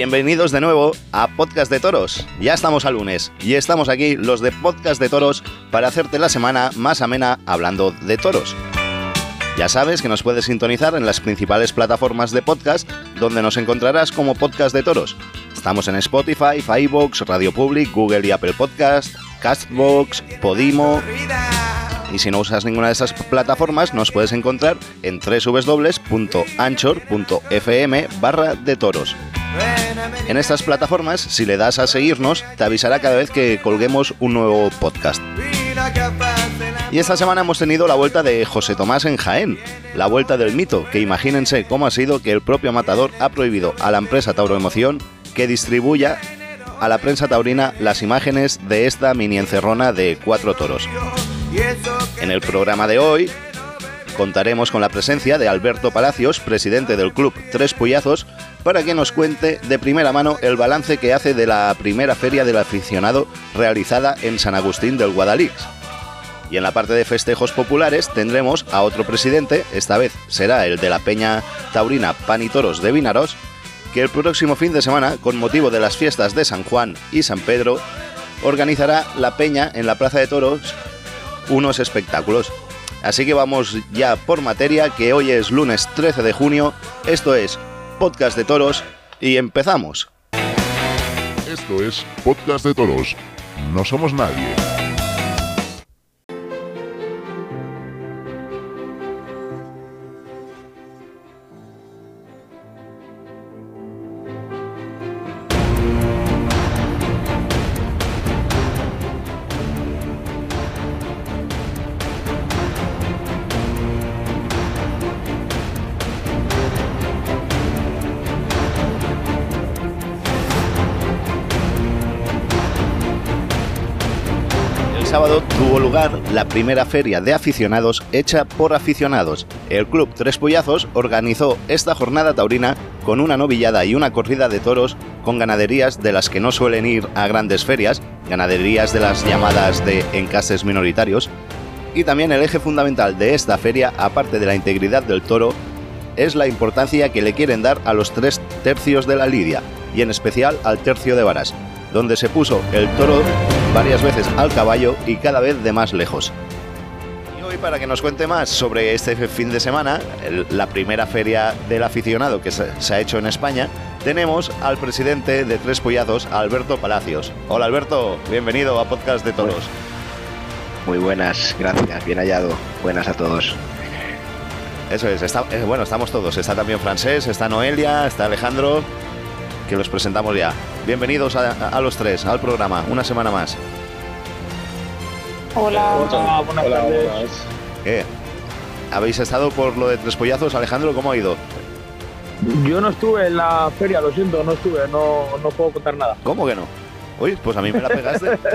Bienvenidos de nuevo a Podcast de Toros. Ya estamos al lunes y estamos aquí los de Podcast de Toros para hacerte la semana más amena hablando de toros. Ya sabes que nos puedes sintonizar en las principales plataformas de podcast donde nos encontrarás como Podcast de Toros. Estamos en Spotify, iVoox, Radio Public, Google y Apple Podcast, Castbox, Podimo. Y si no usas ninguna de esas plataformas, nos puedes encontrar en www.anchor.fm barra de toros. En estas plataformas, si le das a seguirnos, te avisará cada vez que colguemos un nuevo podcast. Y esta semana hemos tenido la vuelta de José Tomás en Jaén, la vuelta del mito, que imagínense cómo ha sido que el propio matador ha prohibido a la empresa Tauro Emoción que distribuya a la prensa taurina las imágenes de esta mini encerrona de cuatro toros. En el programa de hoy contaremos con la presencia de Alberto Palacios, presidente del club Tres Puyazos, para que nos cuente de primera mano el balance que hace de la primera feria del aficionado realizada en San Agustín del Guadalix. Y en la parte de festejos populares tendremos a otro presidente, esta vez será el de la Peña Taurina Pan y Toros de Vinaros, que el próximo fin de semana, con motivo de las fiestas de San Juan y San Pedro, organizará la Peña en la Plaza de Toros unos espectáculos. Así que vamos ya por materia, que hoy es lunes 13 de junio, esto es Podcast de Toros y empezamos. Esto es Podcast de Toros. No somos nadie. La primera feria de aficionados hecha por aficionados. El Club Tres Pollazos organizó esta jornada taurina con una novillada y una corrida de toros con ganaderías de las que no suelen ir a grandes ferias, ganaderías de las llamadas de encastes minoritarios, y también el eje fundamental de esta feria, aparte de la integridad del toro, es la importancia que le quieren dar a los tres tercios de la lidia, y en especial al tercio de varas, donde se puso el toro varias veces al caballo y cada vez de más lejos. Y hoy para que nos cuente más sobre este fin de semana, el- la primera feria del aficionado que se, se ha hecho en España, tenemos al presidente de Tres Pollazos, Alberto Palacios. Hola Alberto, bienvenido a Podcast de Toros. Muy buenas, gracias, bien hallado. Buenas a todos. Eso es, está- eh, bueno, estamos todos. Está también Francés, está Noelia, está Alejandro, que los presentamos ya. Bienvenidos a, a- a los tres, al programa, una semana más. Hola. Hola, buenas tardes. ¿Qué? ¿Habéis estado por lo de Tres Pollazos? Alejandro, ¿cómo ha ido? Yo no estuve en la feria, lo siento, no estuve, no, no puedo contar nada. ¿Cómo que no? Uy, pues a mí me la pegaste.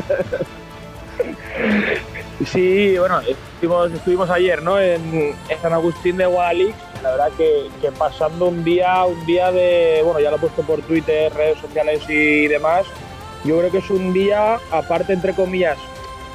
Sí, bueno, estuvimos, estuvimos ayer, ¿no? En, en San Agustín de Guadalix. La verdad que, pasando un día, un día de, bueno, ya lo he puesto por Twitter, redes sociales y demás. Yo creo que es un día, aparte entre comillas,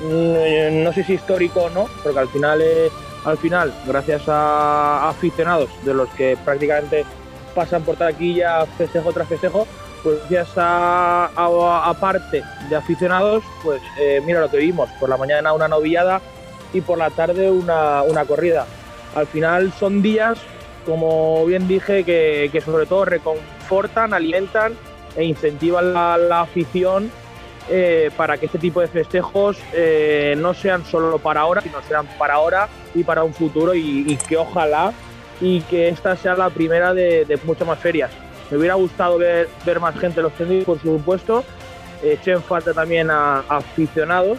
mm, no sé si histórico o no, porque al final, eh, al final, gracias a aficionados de los que prácticamente pasan por taquilla festejo tras festejo, pues gracias a, a- a parte de aficionados, pues eh, mira lo que vimos, por la mañana una novillada y por la tarde una, una corrida. Al final son días, como bien dije, que, sobre todo reconfortan, alimentan e incentivan la, afición eh, para que este tipo de festejos eh, no sean solo para ahora, sino sean para ahora y para un futuro y, que ojalá y que esta sea la primera de, muchas más ferias. Me hubiera gustado ver, más gente en los tenis, por supuesto. Eché en falta también a aficionados,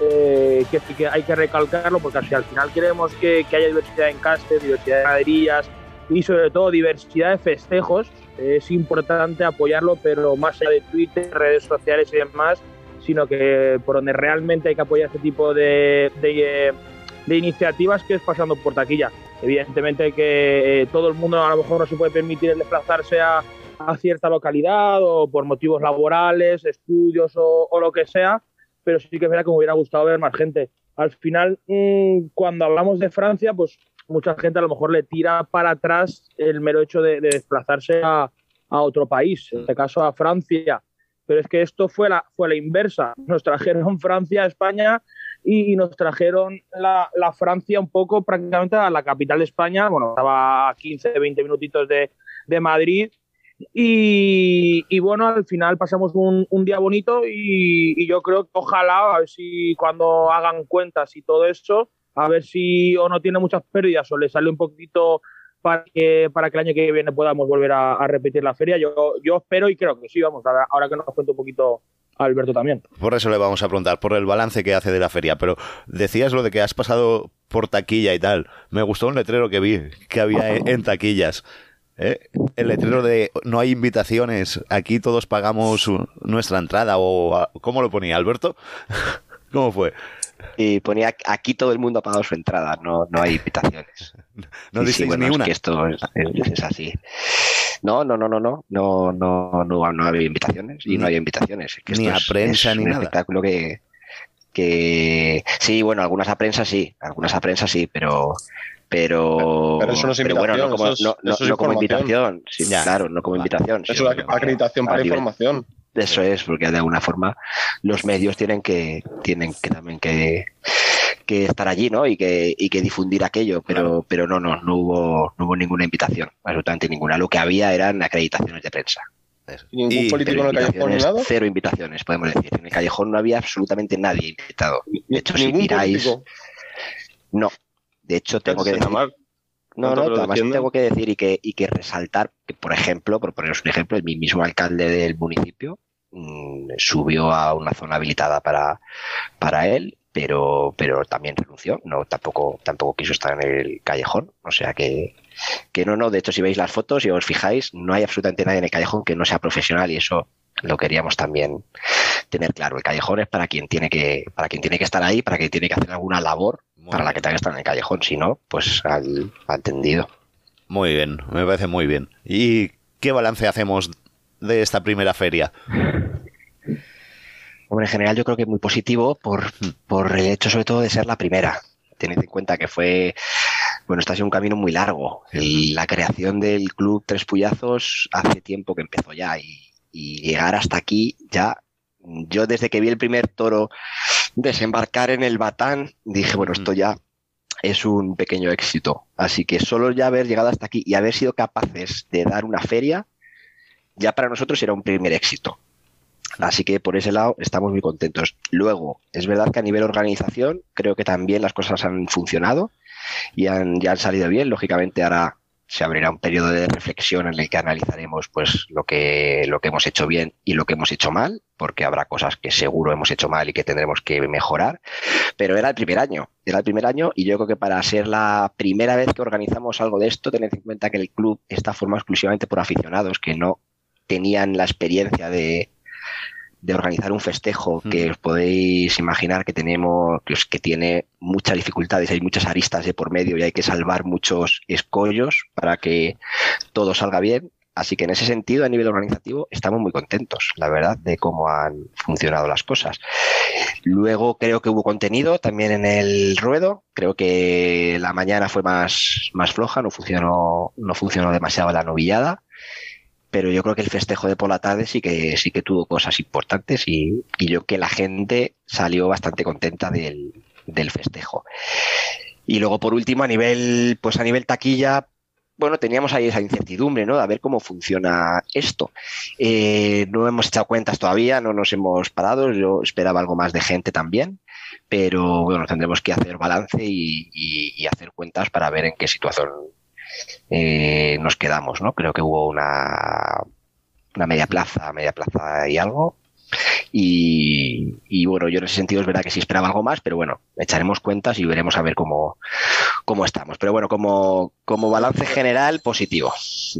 eh, que, que hay que recalcarlo, porque si al final queremos que, que haya diversidad en castes, diversidad de ganaderías y sobre todo diversidad de festejos, eh, es importante apoyarlo, pero más allá de Twitter, redes sociales y demás, sino que por donde realmente hay que apoyar este tipo de, de, eh, de iniciativas que es pasando por taquilla. Evidentemente que eh, todo el mundo a lo mejor no se puede permitir desplazarse a, a cierta localidad o por motivos laborales, estudios o, o lo que sea, pero sí que es verdad que me hubiera gustado ver más gente. Al final, mmm, cuando hablamos de Francia, pues mucha gente a lo mejor le tira para atrás el mero hecho de, de desplazarse a, a otro país, en este caso a Francia. Pero es que esto fue la, fue la inversa. Nos trajeron Francia a España y, nos trajeron la, la, Francia un poco prácticamente a la capital de España. Bueno, estaba a 15, 20 minutitos de, de Madrid. Y, y, bueno, al final pasamos un, un día bonito y, yo creo que ojalá, a ver si cuando hagan cuentas y todo eso, a ver si o no tiene muchas pérdidas o le sale un poquito para que, para que el año que viene podamos volver a, repetir la feria. Yo, yo espero y creo que sí, vamos, ahora, ahora que nos cuenta un poquito Alberto también. Por eso le vamos a preguntar, por el balance que hace de la feria. Pero decías lo de que has pasado por taquilla y tal. Me gustó un letrero que vi que había en taquillas. ¿Eh? El letrero de no hay invitaciones, aquí todos pagamos nuestra entrada. o ¿Cómo lo ponía Alberto? ¿Cómo fue? Y ponía aquí todo el mundo ha pagado su entrada, no, no hay invitaciones. No sí, ni una. que esto es, así. No, no, no, no, no, no, no, no, no había invitaciones y no hay invitaciones. ni a prensa ni un nada. espectáculo que, que sí, bueno, algunas a prensa sí, algunas a prensa sí, pero pero, pero eso no es invitación, bueno, no como, eso no, no, como invitación, sí, claro, no como invitación. Eso es acreditación para información. Eso es, porque de alguna forma los medios tienen que, tienen que también que, que estar allí, ¿no? Y que, y que difundir aquello, pero, pero no, no, no hubo, no hubo ninguna invitación, absolutamente ninguna. Lo que había eran acreditaciones de prensa. ¿Ningún político en el callejón nada? Cero invitaciones, podemos decir. En el callejón no había absolutamente nadie invitado. De hecho, si miráis. No. De hecho, tengo que decir. No, no, además tengo que decir y que, y que resaltar que, por ejemplo, por poneros un ejemplo, el mismo alcalde del municipio mmm, subió a una zona habilitada para, para él, pero, pero también renunció, no, tampoco, tampoco quiso estar en el callejón, o sea que, que no, no, de hecho si veis las fotos y os fijáis, no hay absolutamente nadie en el callejón que no sea profesional y eso lo queríamos también tener claro. El callejón es para quien tiene que, para quien tiene que estar ahí, para quien tiene que hacer alguna labor para la que tenga que estar en el callejón, si no, pues al, al tendido. Muy bien, me parece muy bien. ¿Y qué balance hacemos de esta primera feria? Hombre, en general yo creo que muy positivo por, por el hecho sobre todo de ser la primera. Tened en cuenta que fue, bueno, está ha sido un camino muy largo. La creación del club Tres Puyazos hace tiempo que empezó ya y, y llegar hasta aquí ya, yo desde que vi el primer toro desembarcar en el Batán, dije, bueno, esto ya es un pequeño éxito. Así que solo ya haber llegado hasta aquí y haber sido capaces de dar una feria, ya para nosotros era un primer éxito. Así que por ese lado estamos muy contentos. Luego, es verdad que a nivel organización creo que también las cosas han funcionado y han, ya han salido bien. Lógicamente ahora se abrirá un periodo de reflexión en el que analizaremos pues lo que, lo que hemos hecho bien y lo que hemos hecho mal, porque habrá cosas que seguro hemos hecho mal y que tendremos que mejorar. Pero era el primer año, era el primer año y yo creo que para ser la primera vez que organizamos algo de esto, tened en cuenta que el club está formado exclusivamente por aficionados que no tenían la experiencia de, de organizar un festejo que os podéis imaginar que tenemos, que, tiene muchas dificultades, hay muchas aristas de por medio y hay que salvar muchos escollos para que todo salga bien. Así que en ese sentido, a nivel organizativo, estamos muy contentos, la verdad, de cómo han funcionado las cosas. Luego creo que hubo contenido también en el ruedo. Creo que la mañana fue más, más floja, no funcionó, no funcionó demasiado la novillada pero yo creo que el festejo de por la tarde sí que sí que tuvo cosas importantes y, y yo que la gente salió bastante contenta del, del, festejo. Y luego por último a nivel pues a nivel taquilla bueno, teníamos ahí esa incertidumbre, ¿no? De a ver cómo funciona esto. Eh, no hemos echado cuentas todavía, no nos hemos parado. Yo esperaba algo más de gente también, pero bueno, tendremos que hacer balance y, y, y hacer cuentas para ver en qué situación eh, nos quedamos, ¿no? Creo que hubo una, una media plaza, media plaza y algo. Y, bueno, yo en ese sentido es verdad que sí esperaba algo más, pero bueno, echaremos cuentas y veremos a ver cómo, cómo estamos. Pero bueno, como, como balance general, positivo.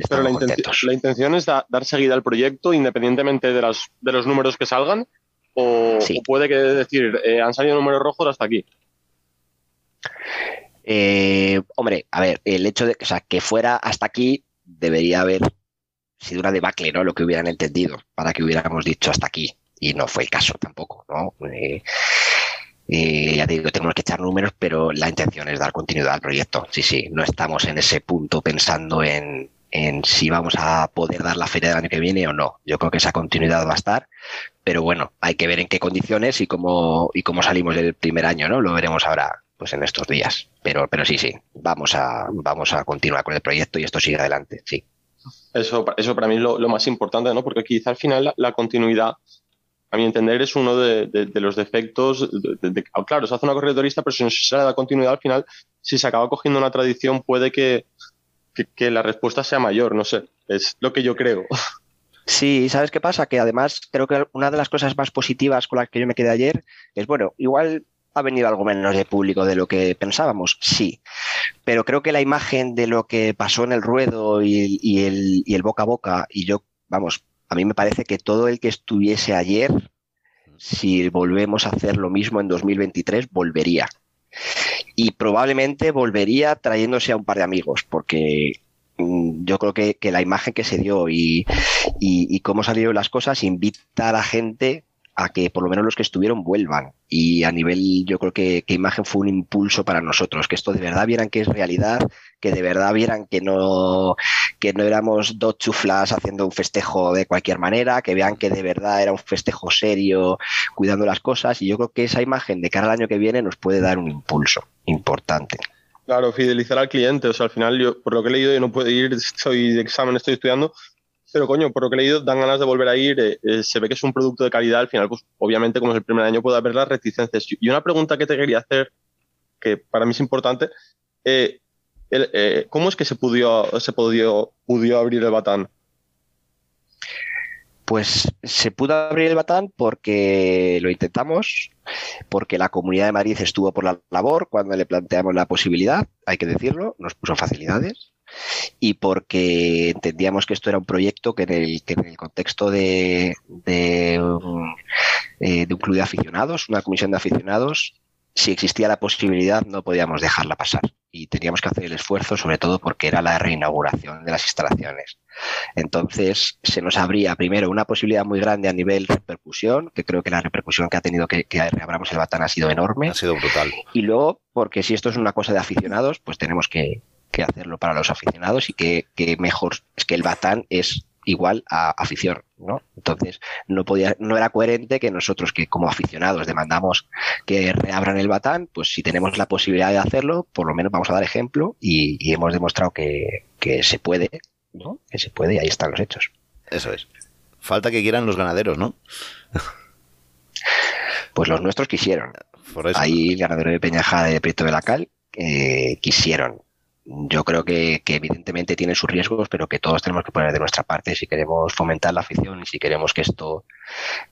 Pero la, la, intención es dar seguida al proyecto independientemente de, las, de los números que salgan, o, puede que decir, eh, han salido números rojos hasta aquí. Eh, hombre, a ver, el hecho de o sea, que fuera hasta aquí debería haber sido una debacle, ¿no? Lo que hubieran entendido para que hubiéramos dicho hasta aquí. Y no fue el caso tampoco, ¿no? Eh, eh, ya te digo, tenemos que echar números, pero la intención es dar continuidad al proyecto. Sí, sí, no estamos en ese punto pensando en, en si vamos a poder dar la feria del año que viene o no. Yo creo que esa continuidad va a estar, pero bueno, hay que ver en qué condiciones y cómo, y cómo salimos del primer año, ¿no? Lo veremos ahora pues en estos días. Pero, pero sí, sí, vamos a, vamos a continuar con el proyecto y esto sigue adelante, sí. Eso, eso para mí es lo, más importante, ¿no? Porque quizá al final la, continuidad, a mi entender, es uno de, los defectos. claro, se hace una corredorista, pero si no se da continuidad al final, si se acaba cogiendo una tradición, puede que, que, la respuesta sea mayor, no sé, es lo que yo creo. Sí, ¿sabes qué pasa? Que además creo que una de las cosas más positivas con las que yo me quedé ayer es, bueno, igual ha venido algo menos de público de lo que pensábamos, sí, pero creo que la imagen de lo que pasó en el ruedo y, el, boca a boca, y yo, vamos, a mí me parece que todo el que estuviese ayer, si volvemos a hacer lo mismo en 2023, volvería. Y probablemente volvería trayéndose a un par de amigos, porque mm, yo creo que, la imagen que se dio y, y, cómo salieron las cosas invita a la gente a que por lo menos los que estuvieron vuelvan. Y a nivel, yo creo que, que, imagen fue un impulso para nosotros, que esto de verdad vieran que es realidad, que de verdad vieran que no, que no éramos dos chuflas haciendo un festejo de cualquier manera, que vean que de verdad era un festejo serio, cuidando las cosas. Y yo creo que esa imagen de cara al año que viene nos puede dar un impulso importante. Claro, fidelizar al cliente. O sea, al final, yo, por lo que he leído, yo no puedo ir, estoy de examen, estoy estudiando, pero coño, por lo que he leído, dan ganas de volver a ir. Eh, eh, se ve que es un producto de calidad. Al final, pues obviamente, como es el primer año, puede haber las reticencias. Y una pregunta que te quería hacer, que para mí es importante, eh, ¿cómo es que se pudo, se pudo, pudo abrir el Batán? Pues se pudo abrir el Batán porque lo intentamos, porque la Comunidad de Madrid estuvo por la labor cuando le planteamos la posibilidad, hay que decirlo, nos puso facilidades y porque entendíamos que esto era un proyecto que en el, que en el contexto de, de, un, eh, de un club de aficionados, una comisión de aficionados, si existía la posibilidad no podíamos dejarla pasar y teníamos que hacer el esfuerzo sobre todo porque era la reinauguración de las instalaciones. Entonces se nos abría primero una posibilidad muy grande a nivel repercusión, que creo que la repercusión que ha tenido que, que reabramos el Batán ha sido enorme. Ha sido brutal. Y luego, porque si esto es una cosa de aficionados, pues tenemos que, que hacerlo para los aficionados y que, mejor es que el Batán es igual a afición, ¿no? Entonces, no podía, no era coherente que nosotros que como aficionados demandamos que reabran el Batán, pues si tenemos la posibilidad de hacerlo, por lo menos vamos a dar ejemplo y, hemos demostrado que, se puede, ¿no? Que se puede y ahí están los hechos. Eso es. Falta que quieran los ganaderos, ¿no? Pues los nuestros quisieron. Ahí el ganadero de Peñajada y de Prieto de la Cal eh, quisieron yo creo que, evidentemente tiene sus riesgos, pero que todos tenemos que poner de nuestra parte si queremos fomentar la afición y si queremos que esto,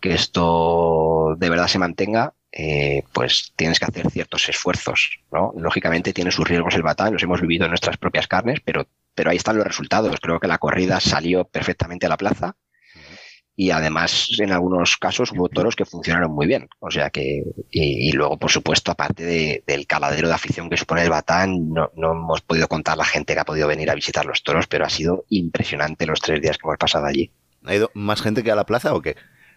que esto de verdad se mantenga, eh, pues tienes que hacer ciertos esfuerzos, ¿no? Lógicamente tiene sus riesgos el batán, los hemos vivido en nuestras propias carnes, pero, pero ahí están los resultados. Creo que la corrida salió perfectamente a la plaza y además en algunos casos hubo toros que funcionaron muy bien. O sea que, y, luego, por supuesto, aparte del caladero de afición que supone el Batán, no, no, hemos podido contar la gente que ha podido venir a visitar los toros, pero ha sido impresionante los tres días que hemos pasado allí. ¿Ha ido más gente que a la plaza o qué?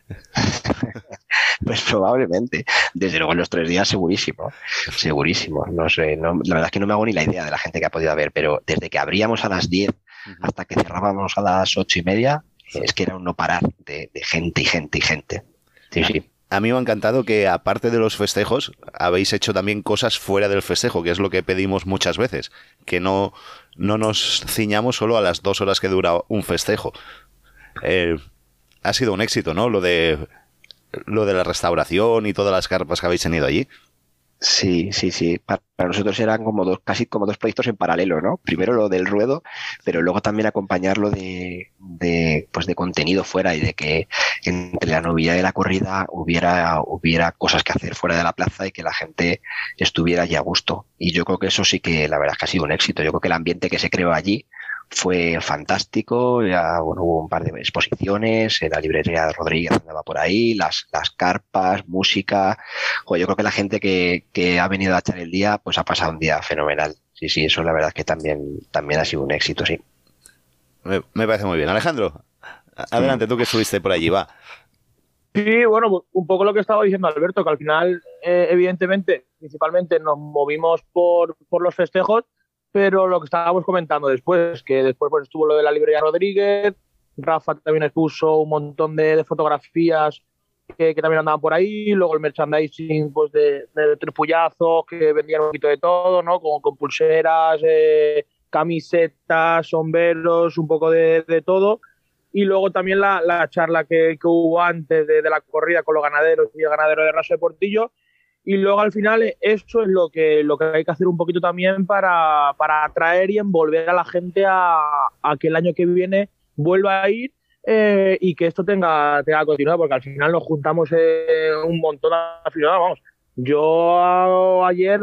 pues probablemente. Desde luego en los tres días segurísimo, segurísimo. No sé, la verdad es que no me hago ni la idea de la gente que ha podido haber, pero desde que abríamos a las 10 hasta que cerrábamos a las ocho y media, es que era un no parar de, gente y gente y gente. Sí, sí. A mí me ha encantado que, aparte de los festejos, habéis hecho también cosas fuera del festejo, que es lo que pedimos muchas veces. Que no, no nos ciñamos solo a las dos horas que dura un festejo. Eh, ha sido un éxito, ¿no? Lo de, lo de la restauración y todas las carpas que habéis tenido allí. Sí, sí, sí. Para, nosotros eran como dos, casi como dos proyectos en paralelo, ¿no? Primero lo del ruedo, pero luego también acompañarlo de, de, pues de contenido fuera y de que entre la novedad y la corrida hubiera, hubiera cosas que hacer fuera de la plaza y que la gente estuviera allí a gusto. Y yo creo que eso sí que la verdad es que ha sido un éxito. Yo creo que el ambiente que se creó allí fue fantástico, ya bueno, hubo un par de exposiciones, la librería de Rodríguez andaba por ahí, las, las carpas, música, yo creo que la gente que, que, ha venido a echar el día, pues ha pasado un día fenomenal. Sí, sí, eso la verdad es que también, también ha sido un éxito, sí. Me, parece muy bien. Alejandro, adelante, tú que estuviste por allí, va. Sí, bueno, un poco lo que estaba diciendo Alberto, que al final, eh, evidentemente, principalmente nos movimos por, por los festejos, pero lo que estábamos comentando después, que después pues, estuvo lo de la librería Rodríguez, Rafa también expuso un montón de, fotografías que, también andaban por ahí, luego el merchandising pues, de, de tripuyazos que vendían un poquito de todo, ¿no? Con, con pulseras, eh, camisetas, sombreros, un poco de, de todo. Y luego también la, la charla que, que, hubo antes de, de, la corrida con los ganaderos y el ganadero de Raso de Portillo, y luego al final eso es lo que, lo que hay que hacer un poquito también para, para atraer y envolver a la gente a, a, que el año que viene vuelva a ir eh, y que esto tenga, tenga continuidad, porque al final nos juntamos eh, un montón final Vamos, yo ayer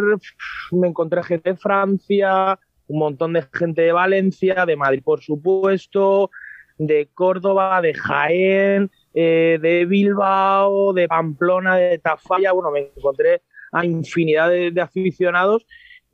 me encontré gente de Francia, un montón de gente de Valencia, de Madrid por supuesto, de Córdoba, de Jaén, eh, de Bilbao, de Pamplona, de Tafalla, bueno, me encontré a infinidad de, aficionados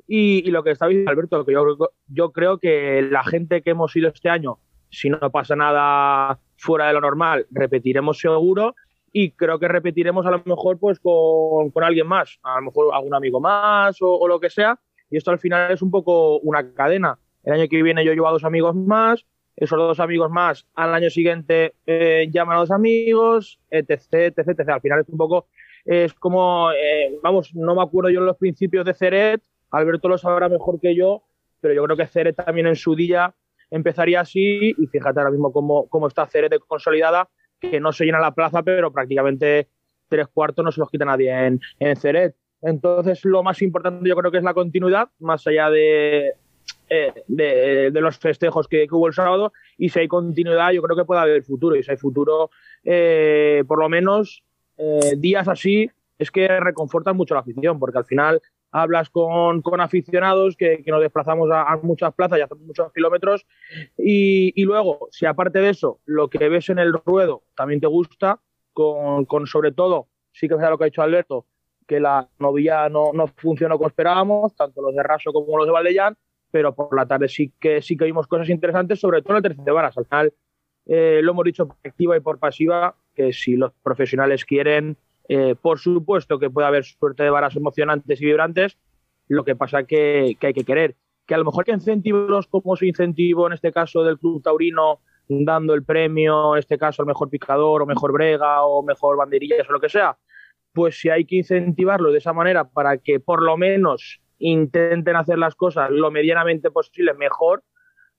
y, lo que está diciendo Alberto, que yo, yo creo que la gente que hemos ido este año, si no pasa nada fuera de lo normal, repetiremos seguro y creo que repetiremos a lo mejor pues con, con alguien más, a lo mejor algún amigo más o, lo que sea, y esto al final es un poco una cadena. El año que viene yo llevo a dos amigos más, esos dos amigos más al año siguiente eh, llaman a los amigos, etc, etc, etc. Al final es un poco, es como, eh, vamos, no me acuerdo yo los principios de Ceret, Alberto lo sabrá mejor que yo, pero yo creo que Ceret también en su día empezaría así y fíjate ahora mismo cómo, cómo está Ceret consolidada, que no se llena la plaza, pero prácticamente tres cuartos no se los quita nadie en, en Ceret. Entonces, lo más importante yo creo que es la continuidad, más allá de, eh, de, los festejos que, que, hubo el sábado y si hay continuidad yo creo que puede haber futuro y si hay futuro eh, por lo menos eh, días así es que reconfortan mucho la afición porque al final hablas con, con aficionados que, nos desplazamos a, muchas plazas y hacemos muchos kilómetros y, y, luego si aparte de eso lo que ves en el ruedo también te gusta con, con sobre todo sí que es lo que ha dicho Alberto que la novilla no, no funcionó como esperábamos tanto los de Raso como los de Valdellán pero por la tarde sí que sí que vimos cosas interesantes, sobre todo en el tercer de varas. Al final eh, lo hemos dicho por activa y por pasiva, que si los profesionales quieren, eh, por supuesto que puede haber suerte de varas emocionantes y vibrantes, lo que pasa que, que hay que querer. Que a lo mejor que incentivos como su incentivo en este caso del Club Taurino, dando el premio, en este caso al mejor picador o mejor brega o mejor banderillas o lo que sea, pues si hay que incentivarlo de esa manera para que por lo menos intenten hacer las cosas lo medianamente posible mejor,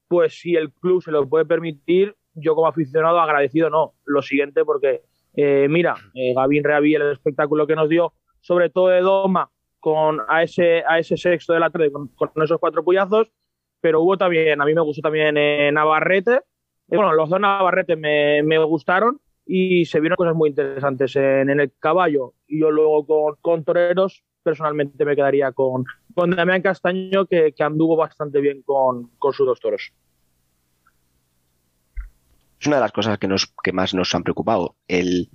pues si el club se lo puede permitir, yo como aficionado agradecido no. Lo siguiente porque, eh, mira, eh, Gavín Reaví, el espectáculo que nos dio, sobre todo de Doma, con a ese, a ese sexto de la tarde, con, esos cuatro puyazos, pero hubo también, a mí me gustó también eh, Navarrete, bueno, los dos Navarrete me, me, gustaron y se vieron cosas muy interesantes en, en el caballo y yo luego con, con toreros personalmente me quedaría con, con Damián Castaño, que, anduvo bastante bien con, con, sus dos toros. Es una de las cosas que, nos, que más nos han preocupado, el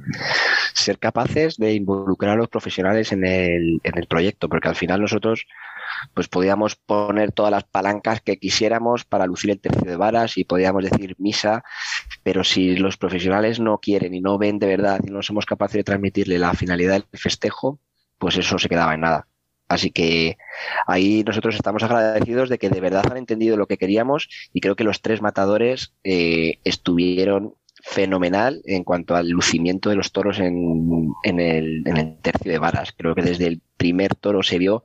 ser capaces de involucrar a los profesionales en el, en el proyecto, porque al final nosotros pues podíamos poner todas las palancas que quisiéramos para lucir el tercio de varas y podíamos decir misa, pero si los profesionales no quieren y no ven de verdad y no somos capaces de transmitirle la finalidad del festejo, pues eso se quedaba en nada. Así que ahí nosotros estamos agradecidos de que de verdad han entendido lo que queríamos y creo que los tres matadores eh, estuvieron fenomenal en cuanto al lucimiento de los toros en, en, el, en, el, tercio de varas. Creo que desde el primer toro se vio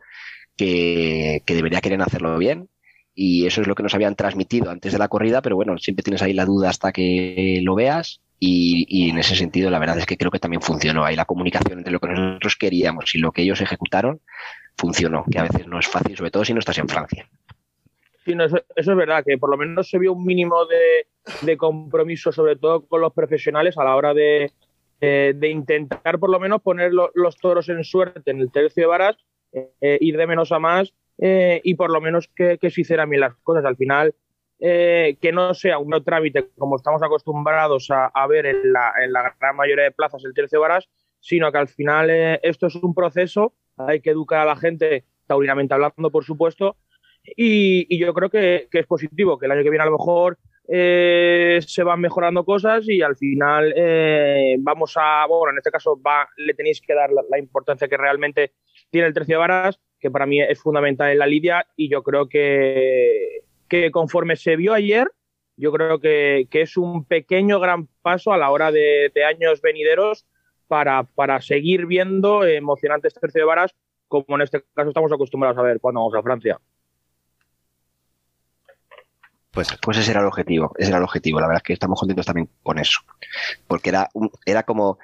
que, que debería querer hacerlo bien y eso es lo que nos habían transmitido antes de la corrida, pero bueno, siempre tienes ahí la duda hasta que lo veas y, y, en ese sentido, la verdad es que creo que también funcionó. Ahí la comunicación entre lo que nosotros queríamos y lo que ellos ejecutaron funcionó, que a veces no es fácil, sobre todo si no estás en Francia. Sí, no, eso, eso, es verdad, que por lo menos se vio un mínimo de, de compromiso, sobre todo con los profesionales, a la hora de, eh, de intentar por lo menos poner lo, los toros en suerte en el tercio de varas, eh, ir de menos a más eh, y por lo menos que, se hicieran bien las cosas. Al final, eh, que no sea un trámite como estamos acostumbrados a, ver en la, en la, gran mayoría de plazas el tercio varas, sino que al final esto es un proceso, hay que educar a la gente, taurinamente hablando, por supuesto, y, yo creo que, es positivo, que el año que viene a lo mejor eh, se van mejorando cosas y al final eh, vamos a, bueno, en este caso va, le tenéis que dar la, importancia que realmente tiene el tercio varas, que para mí es fundamental en la lidia y yo creo que, conforme se vio ayer, yo creo que, es un pequeño gran paso a la hora de, de años venideros para, para, seguir viendo emocionantes tercio de varas como en este caso estamos acostumbrados a ver cuando vamos a Francia. Pues, pues ese era el objetivo, ese era el objetivo. La verdad es que estamos contentos también con eso. Porque era, era como,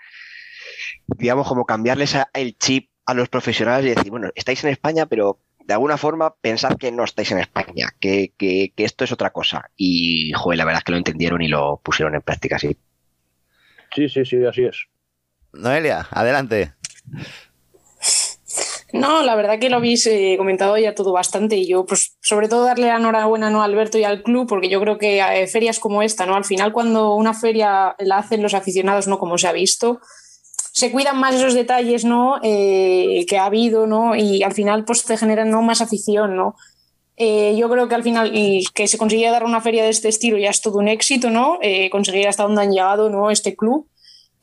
digamos, como cambiarles el chip a los profesionales y decir, bueno, estáis en España, pero de alguna forma pensad que no estáis en España, que, que, que esto es otra cosa. Y, joder, la verdad es que lo entendieron y lo pusieron en práctica, sí. Sí, sí, sí, así es. Noelia, adelante. No, la verdad que lo habéis eh, comentado ya todo bastante y yo, pues, sobre todo darle la enhorabuena ¿no? a Alberto y al club, porque yo creo que eh, ferias como esta, ¿no? Al final, cuando una feria la hacen los aficionados, ¿no? Como se ha visto, se cuidan más esos detalles, ¿no? Eh, que ha habido, ¿no? Y al final, pues, te generan ¿no? más afición, ¿no? Yo creo que al final que se conseguía dar una feria de este estilo ya es todo un éxito, ¿no? Conseguir hasta dónde han llegado, ¿no? Este club.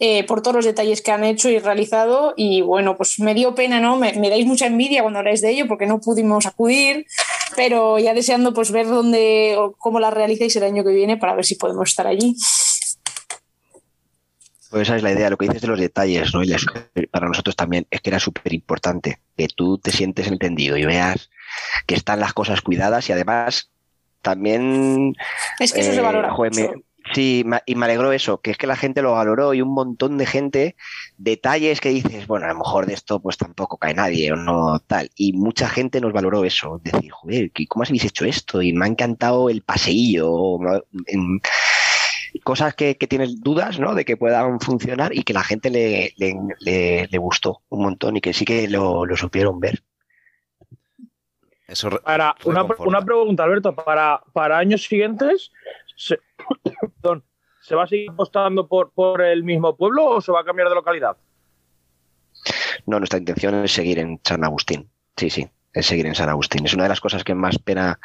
Eh, por todos los detalles que han hecho y realizado. Y bueno, pues me dio pena, ¿no? Me, me, dais mucha envidia cuando habláis de ello porque no pudimos acudir, pero ya deseando pues ver dónde o cómo la realizáis el año que viene para ver si podemos estar allí. Pues esa es la idea, lo que dices de los detalles, ¿no? Y para nosotros también es que era súper importante que tú te sientes entendido y veas que están las cosas cuidadas y además también... Es que eso eh, se valora. Joder, me, Sí, y me alegró eso, que es que la gente lo valoró y un montón de gente, detalles que dices, bueno, a lo mejor de esto pues tampoco cae nadie o no tal. Y mucha gente nos valoró eso, decir, joder, ¿cómo habéis hecho esto? Y me ha encantado el paseillo, cosas que, que tienes dudas, ¿no? De que puedan funcionar y que la gente le, le, le, le gustó un montón y que sí que lo, lo supieron ver. Eso para una, una, pregunta, Alberto, para, para años siguientes, se, ¿se va a seguir apostando por, por el mismo pueblo o se va a cambiar de localidad? No, nuestra intención es seguir en San Agustín. Sí, sí, es seguir en San Agustín. Es una de las cosas que más pena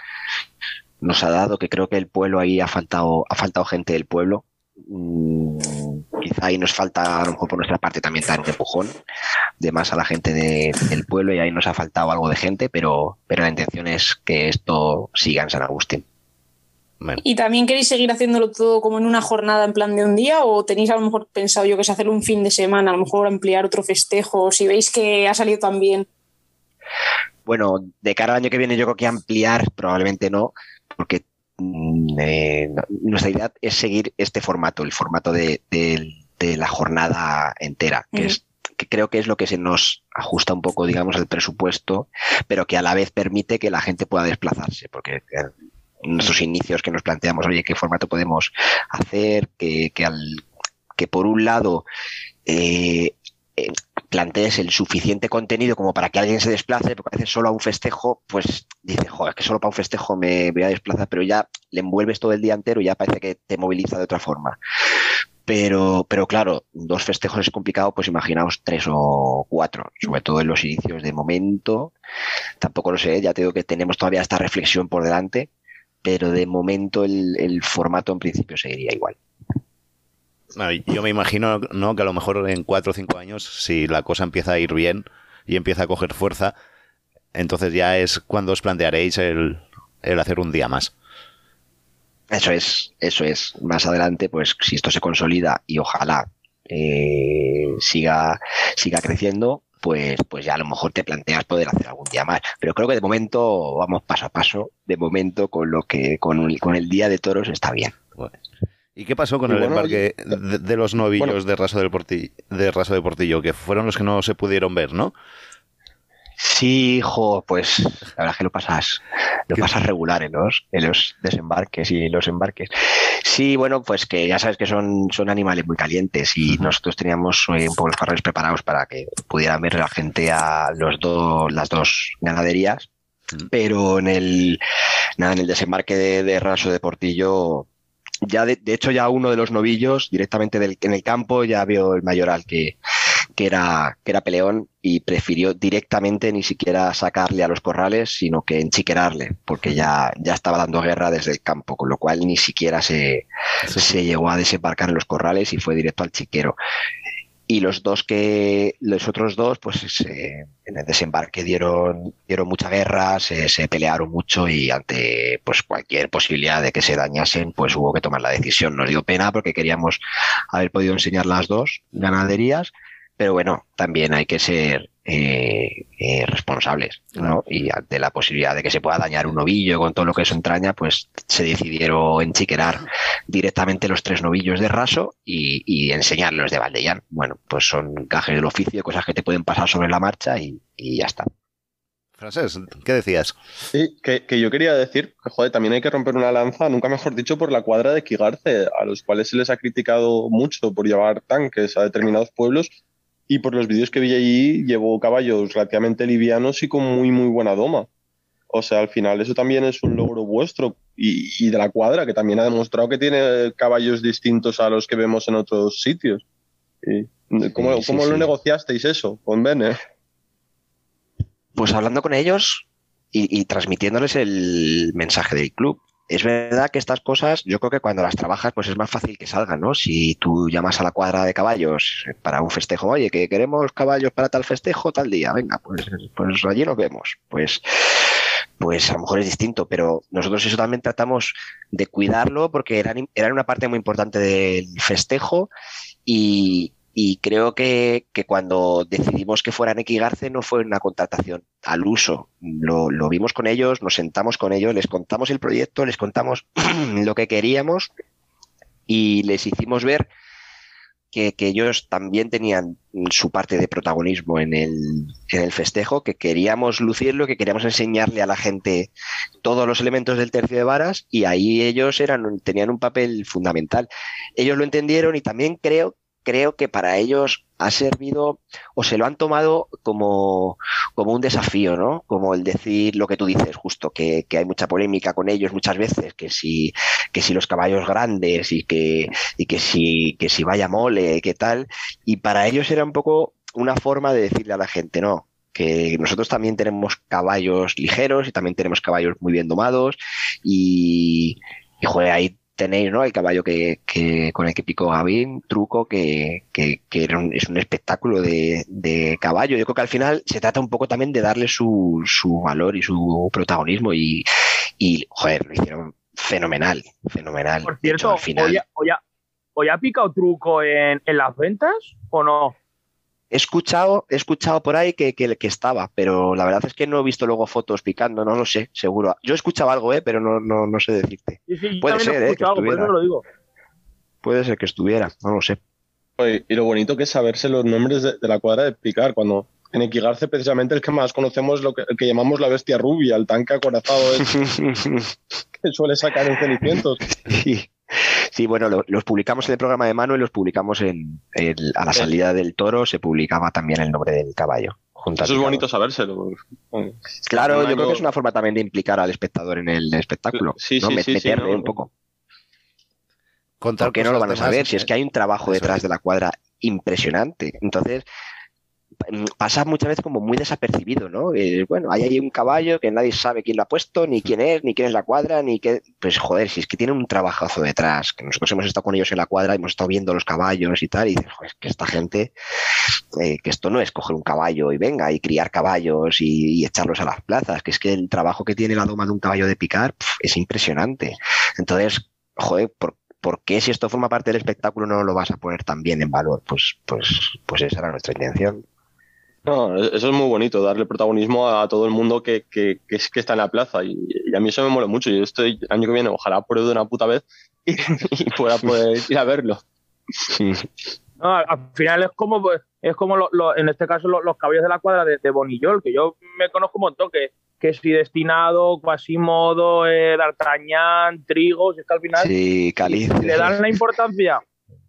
nos ha dado, que creo que el pueblo ahí ha faltado, ha faltado gente del pueblo. Mm, quizá ahí nos falta, a lo mejor por nuestra parte, también dar empujón de más a la gente de, del pueblo y ahí nos ha faltado algo de gente, pero, pero la intención es que esto siga en San Agustín. ¿Y también queréis seguir haciéndolo todo como en una jornada en plan de un día o tenéis a lo mejor pensado yo que es hacerlo un fin de semana, a lo mejor ampliar otro festejo, si veis que ha salido tan bien? Bueno, de cara al año que viene yo creo que ampliar probablemente no, porque mm, eh, nuestra idea es seguir este formato, el formato de, de, de la jornada entera, que uh -huh. es que creo que es lo que se nos ajusta un poco, digamos, al presupuesto, pero que a la vez permite que la gente pueda desplazarse, porque en nuestros inicios que nos planteamos, oye, ¿qué formato podemos hacer? Que, que, al, que por un lado eh, eh, plantees el suficiente contenido como para que alguien se desplace, porque a veces solo a un festejo, pues dice, joder, que solo para un festejo me voy a desplazar, pero ya le envuelves todo el día entero y ya parece que te moviliza de otra forma. Pero, pero claro, dos festejos es complicado, pues imaginaos tres o cuatro, sobre todo en los inicios de momento. Tampoco lo sé, ya te digo que tenemos todavía esta reflexión por delante, pero de momento el, el formato en principio seguiría igual. Yo me imagino ¿no? que a lo mejor en cuatro o cinco años, si la cosa empieza a ir bien y empieza a coger fuerza, entonces ya es cuando os plantearéis el, el hacer un día más. Eso es, eso es. Más adelante, pues si esto se consolida y ojalá eh, siga, siga creciendo, pues, pues ya a lo mejor te planteas poder hacer algún día más. Pero creo que de momento vamos paso a paso. De momento con lo que con, el, con el día de toros está bien. Bueno. ¿Y qué pasó con y el bueno, embarque de, de, los novillos bueno, de, Raso del Portillo, de Raso de Portillo? Que fueron los que no se pudieron ver, ¿no? Sí, hijo, pues la verdad es que lo pasas, lo pasas regular en los, en los desembarques y los embarques. Sí, bueno, pues que ya sabes que son, son animales muy calientes y uh -huh. nosotros teníamos eh, un poco los corrales preparados para que pudieran ver la gente a los dos, las dos ganaderías, uh -huh. pero en el, nada, en el desembarque de, de Raso de Portillo ya de, de, hecho ya uno de los novillos directamente del, en el campo ya vio el mayoral que, que era, que era peleón y prefirió directamente ni siquiera sacarle a los corrales, sino que enchiquerarle, porque ya, ya estaba dando guerra desde el campo, con lo cual ni siquiera se, sí. se llegó a desembarcar en los corrales y fue directo al chiquero. y los dos que los otros dos pues en el desembarque dieron dieron mucha guerra se, se, pelearon mucho y ante pues cualquier posibilidad de que se dañasen pues hubo que tomar la decisión nos dio pena porque queríamos haber podido enseñar las dos ganaderías pero bueno también hay que ser eh, eh, responsables, ¿no? Y ante la posibilidad de que se pueda dañar un novillo con todo lo que eso entraña, pues se decidieron enchiquerar directamente los tres novillos de raso y, enseñarlos de Valdellán. Bueno, pues son cajes del oficio, cosas que te pueden pasar sobre la marcha y, ya está. Francés, ¿qué decías? Sí, que, yo quería decir que, joder, también hay que romper una lanza, nunca mejor dicho, por la cuadra de Kigarce, a los cuales se les ha criticado mucho por llevar tanques a determinados pueblos y por los vídeos que vi allí llevó caballos relativamente livianos y con muy muy buena doma. O sea, al final eso también es un logro vuestro y, de la cuadra, que también ha demostrado que tiene caballos distintos a los que vemos en otros sitios. ¿Cómo, lo negociasteis eso con Bene? Pues hablando con ellos y transmitiéndoles el mensaje del club es verdad que estas cosas, yo creo que cuando las trabajas, pues es más fácil que salgan, ¿no? Si tú llamas a la cuadra de caballos para un festejo, oye, que queremos caballos para tal festejo, tal día, venga, pues, pues allí nos vemos. Pues, pues a lo mejor es distinto, pero nosotros eso también tratamos de cuidarlo porque eran, eran una parte muy importante del festejo y, y creo que, que, cuando decidimos que fueran Equigarce no fue una contratación al uso. Lo, lo, vimos con ellos, nos sentamos con ellos, les contamos el proyecto, les contamos lo que queríamos y les hicimos ver que, que, ellos también tenían su parte de protagonismo en el, en el festejo, que queríamos lucirlo, que queríamos enseñarle a la gente todos los elementos del tercio de varas y ahí ellos eran, tenían un papel fundamental. Ellos lo entendieron y también creo creo que para ellos ha servido o se lo han tomado como, como un desafío, ¿no? Como el decir lo que tú dices, justo, que, que, hay mucha polémica con ellos muchas veces, que si, que si los caballos grandes y que, y que si, que si vaya mole, qué tal. Y para ellos era un poco una forma de decirle a la gente, no, que nosotros también tenemos caballos ligeros y también tenemos caballos muy bien domados y, y joder, ahí tenéis ¿no? el caballo que, que, con el que picó Gavin, truco, que, que, que es un espectáculo de, de, caballo. Yo creo que al final se trata un poco también de darle su, su valor y su protagonismo y, y, joder, lo hicieron fenomenal, fenomenal. Por cierto, al final... ¿hoy, ha, picado truco en, en las ventas o no? He escuchado, he escuchado por ahí que, que, que, estaba, pero la verdad es que no he visto luego fotos picando, no lo sé, seguro. Yo he escuchado algo, ¿eh? pero no, no, no sé decirte. Puede ser, ¿eh? Que estuviera. Puede ser que estuviera, no lo sé. y lo bonito que es saberse los nombres de, la cuadra de picar, cuando en Equigarce precisamente el que más conocemos lo que, el que llamamos la bestia rubia, el tanque acorazado que suele sacar en cenicientos. Sí, bueno, los publicamos en el programa de Manuel, los publicamos en, a la salida del toro, se publicaba también el nombre del caballo. Eso es bonito sabérselo. Claro, yo creo que es una forma también de implicar al espectador en el espectáculo. Sí, ¿no? sí, Meterle un poco. Contar ¿Por qué no lo van a saber? Si es que hay un trabajo detrás de la cuadra impresionante. Entonces, pasa muchas veces como muy desapercibido, ¿no? Eh, bueno, hay ahí un caballo que nadie sabe quién lo ha puesto, ni quién es, ni quién es la cuadra, ni qué. Pues joder, si es que tiene un trabajazo detrás, que nosotros hemos estado con ellos en la cuadra, hemos estado viendo los caballos y tal, y dices, joder, que esta gente, eh, que esto no es coger un caballo y venga, y criar caballos y, echarlos a las plazas, que es que el trabajo que tiene la doma de un caballo de picar es impresionante. Entonces, joder, ¿por, ¿por qué si esto forma parte del espectáculo no lo vas a poner también en valor? Pues, pues, pues esa era nuestra intención. No, eso es muy bonito, darle protagonismo a todo el mundo que, que, que, está en la plaza. Y, a mí eso me mola mucho. Yo estoy año que viene, ojalá pruebe de una puta vez y, pueda poder ir a verlo. No, al final es como, es como lo, en este caso los, caballos de la cuadra de, Bonillol, que yo me conozco un montón, que, que si destinado, Quasimodo, eh, D'Artagnan, Trigo, si es que al final sí, le dan la importancia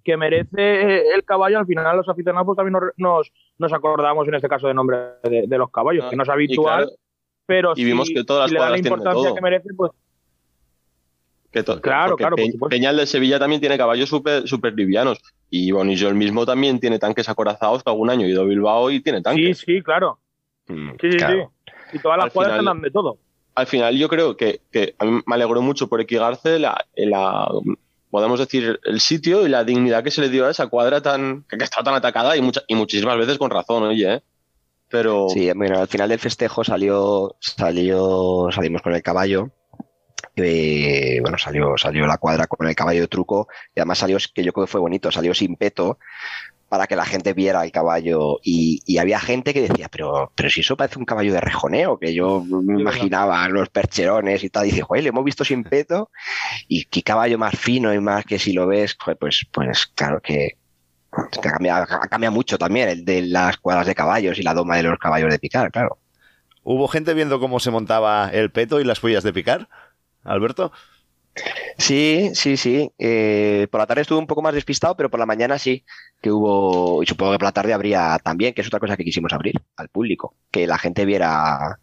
que merece el caballo, al final los aficionados pues, también nos, nos, acordamos en este caso de nombre de, los caballos, que no es habitual, pero y vimos que todas las le la importancia que merece, pues claro, claro. Peñal de Sevilla también tiene caballos súper super livianos. Y Bonillo el mismo también tiene tanques acorazados que algún año ha ido a Bilbao y tiene tanques. Sí, sí, claro. Mm, sí, sí, sí. Y todas las cuadras andan de todo. Al final yo creo que, que, a mí me alegró mucho por Equigarce la, la podemos decir, el sitio y la dignidad que se le dio a esa cuadra tan que ha estado tan atacada y, y muchísimas veces con razón, oye, ¿eh? Pero... Sí, bueno, al final del festejo salió, salió, salimos con el caballo. Bueno, salió, salió la cuadra con el caballo de truco y además salió, que yo creo que fue bonito, salió sin peto, para que la gente viera el caballo. Y, había gente que decía, pero, pero si eso parece un caballo de rejoneo, que yo me imaginaba los percherones y tal. Y dice, joder, le hemos visto sin peto. Y qué caballo más fino y más que si lo ves, pues, pues claro que cambia, cambia mucho también el de las cuadras de caballos y la doma de los caballos de picar, claro. ¿Hubo gente viendo cómo se montaba el peto y las pollas de picar, Alberto? Sí, sí, sí. Eh, por la tarde estuve un poco más despistado, pero por la mañana sí que hubo, y supongo que por la tarde habría también, que es otra cosa que quisimos abrir al público, que la gente viera,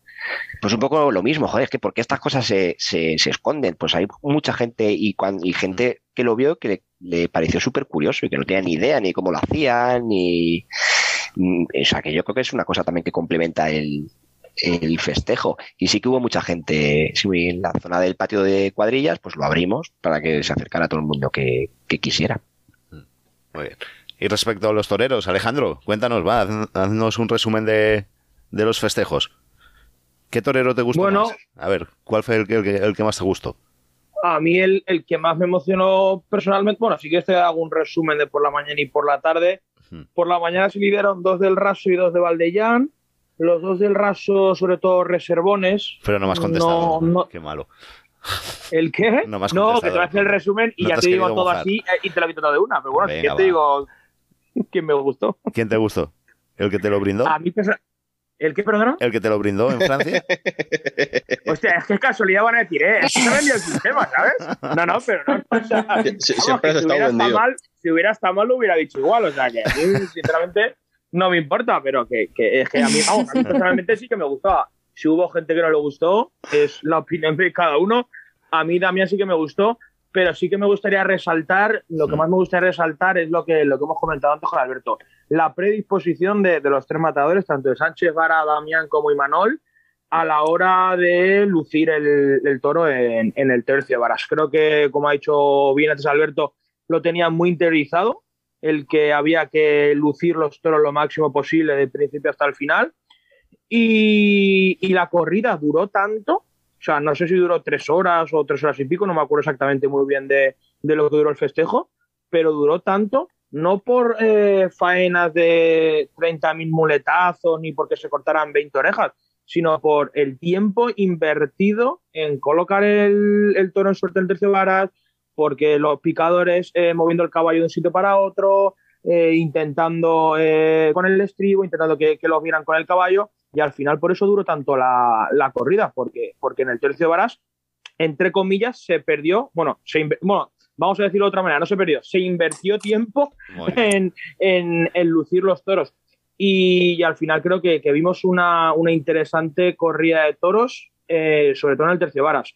pues un poco lo mismo, joder, es que porque estas cosas se, se, esconden, pues hay mucha gente y, y gente que lo vio que le, pareció súper curioso y que no tenía ni idea ni cómo lo hacían, ni... Mm, o sea, que yo creo que es una cosa también que complementa el, el festejo. Y sí que hubo mucha gente en la zona del patio de cuadrillas, pues lo abrimos para que se acercara a todo el mundo que, quisiera. Muy bien. Y respecto a los toreros, Alejandro, cuéntanos, va, haznos un resumen de, los festejos. ¿Qué torero te gustó más? A ver, ¿cuál fue el que, el que, más te gustó? A mí el, que más me emocionó personalmente, bueno, sí que te hago un resumen de por la mañana y por la tarde. Por la mañana se lideran dos del Raso y dos de Valdellán. Los dos del raso, sobre todo reservones. Pero no me has contestado. No, Qué malo. ¿El qué? No, me no que te voy a hacer el resumen y ya te, digo todo así eh, y te lo he quitado de una. Pero bueno, Venga, te digo quién me gustó. ¿Quién te gustó? ¿El que te lo brindó? A mí, ¿El qué, perdona? ¿El que te lo brindó en Francia? Hostia, es que casualidad van a decir, ¿eh? Se vendió el sistema, ¿sabes? No, no, pero no. O sea, siempre si, hubiera estado mal, si hubiera estado mal, lo hubiera dicho igual. O sea, que sinceramente, no me importa, pero que, es que a mí, vamos, a mí personalmente sí que me gustaba. Si hubo gente que no le gustó, es la opinión de cada uno. A mí también sí que me gustó, pero sí que me gustaría resaltar, lo que más me gustaría resaltar es lo que, lo que hemos comentado antes con Alberto, la predisposición de, los tres matadores, tanto de Sánchez, Vara, Damián como Imanol, a la hora de lucir el, toro en, en, el tercio de Varas. Creo que, como ha dicho bien antes Alberto, lo tenía muy interiorizado el que había que lucir los toros lo máximo posible de principio hasta el final. Y, la corrida duró tanto, o sea, no sé si duró tres horas o tres horas y pico, no me acuerdo exactamente muy bien de, lo que duró el festejo, pero duró tanto, no por eh, faenas de 30.000 muletazos ni porque se cortaran 20 orejas, sino por el tiempo invertido en colocar el, el toro en suerte en tercio varas, porque los picadores eh, moviendo el caballo de un sitio para otro, eh, intentando eh, con el estribo, intentando que, que, los vieran con el caballo, y al final por eso duró tanto la, corrida, porque, porque en el tercio de varas, entre comillas, se perdió, bueno, se bueno, vamos a decirlo de otra manera, no se perdió, se invirtió tiempo en, lucir los toros. Y, al final creo que, vimos una, una, interesante corrida de toros, sobre todo en el tercio de varas.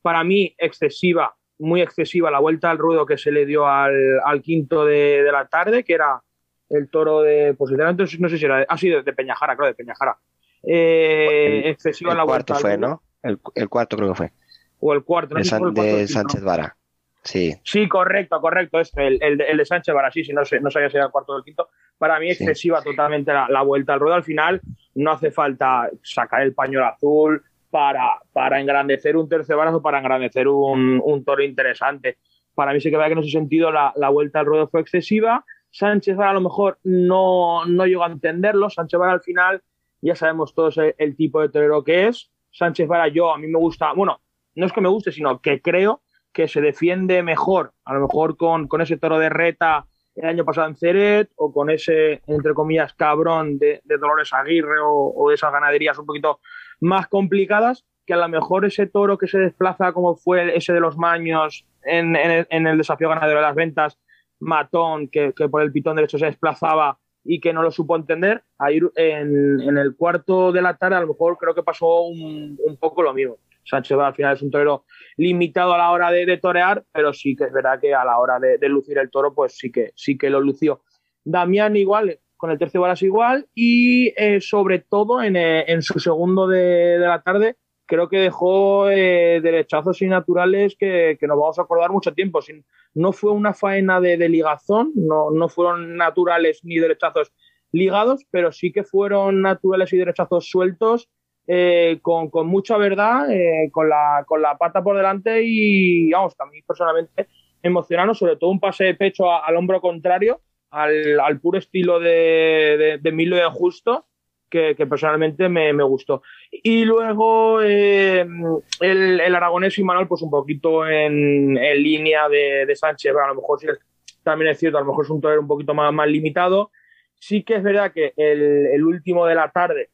Para mí, excesiva muy excesiva la vuelta al ruedo que se le dio al, quinto de, la tarde, que era el toro de, pues no sé si era, ah, sí, de, Peñajara, creo, de Peñajara. Eh, excesiva la vuelta. fue, ¿no? El, cuarto creo que fue. O el cuarto, no de, Sánchez Vara. Sí. Sí, correcto, correcto. Este, el, el, de Sánchez Vara, sí, sí, no, sé, no sabía si era el cuarto o el quinto. Para mí, excesiva totalmente la, la, vuelta al ruedo. Al final, no hace falta sacar el pañuelo azul, para, para engrandecer un tercer brazo, para engrandecer un, un, toro interesante. Para mí sí que que en ese sentido la, la vuelta al ruedo fue excesiva. Sánchez Vara a lo mejor no, no llegó a entenderlo. Sánchez Vara al final ya sabemos todos el, tipo de torero que es. Sánchez Vara yo a mí me gusta, bueno, no es que me guste, sino que creo que se defiende mejor, a lo mejor con, con ese toro de reta el año pasado en Ceret o con ese, entre comillas, cabrón de, de Dolores Aguirre o, o, de esas ganaderías un poquito más complicadas que a lo mejor ese toro que se desplaza como fue ese de los maños en, el, desafío ganadero de las ventas, matón, que, por el pitón derecho se desplazaba y que no lo supo entender, ahí en, en el cuarto de la tarde a lo mejor creo que pasó un, poco lo mismo. Sánchez al final es un torero limitado a la hora de, torear, pero sí que es verdad que a la hora de, lucir el toro, pues sí que, sí que lo lució. Damián igual, con el tercio balas igual y eh, sobre todo en, eh, en, su segundo de, de, la tarde creo que dejó eh, derechazos y naturales que, nos vamos a acordar mucho tiempo. Sin, no fue una faena de, ligazón, no, no fueron naturales ni derechazos ligados, pero sí que fueron naturales y derechazos sueltos eh, con, mucha verdad, eh, con, la, con la pata por delante y, vamos, a mí personalmente emocionado, sobre todo un pase de pecho al hombro contrario, al, puro estilo de, de, de Milo de Justo, que, personalmente me, gustó. Y luego eh, el, el, aragonés y Manuel, pues un poquito en, línea de, Sánchez, pero a lo mejor sí también es cierto, a lo mejor es un torero un poquito más, más limitado. Sí que es verdad que el, último de la tarde,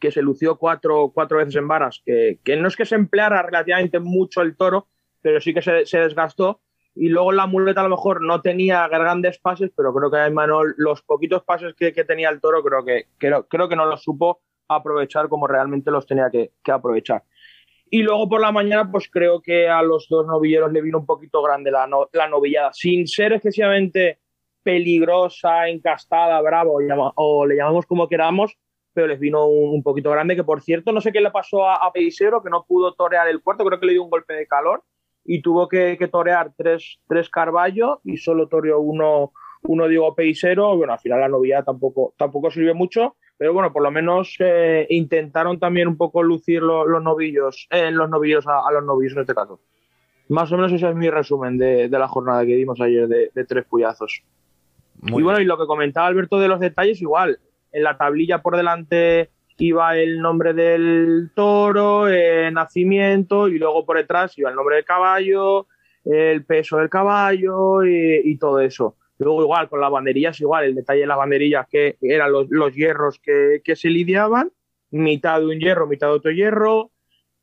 que se lució cuatro, cuatro veces en varas, que, no es que se empleara relativamente mucho el toro, pero sí que se, se desgastó y luego la muleta a lo mejor no tenía grandes pases, pero creo que Manuel, los poquitos pases que, tenía el toro, creo que, creo, creo que no los supo aprovechar como realmente los tenía que, aprovechar. Y luego por la mañana, pues creo que a los dos novilleros le vino un poquito grande la, la novillada, sin ser excesivamente peligrosa, encastada, bravo, o le llamamos como queramos, pero les vino un, poquito grande, que por cierto, no sé qué le pasó a, a que no pudo torear el cuarto, creo que le dio un golpe de calor, y tuvo que, torear tres, tres Carballo y solo toreó uno, uno Diego Peisero. Bueno, al final la novia tampoco, tampoco sirve mucho, pero bueno, por lo menos eh, intentaron también un poco lucir los novillos, eh, los novillos a, los novillos en este caso. Más o menos ese es mi resumen de, la jornada que dimos ayer de, tres puyazos. y bueno, y lo que comentaba Alberto de los detalles, igual, en la tablilla por delante iba el nombre del toro, el nacimiento y luego por detrás iba el nombre del caballo, el peso del caballo y, todo eso. Luego igual con las banderillas, igual el detalle de las banderillas que eran los, hierros que, se lidiaban, mitad de un hierro, mitad de otro hierro,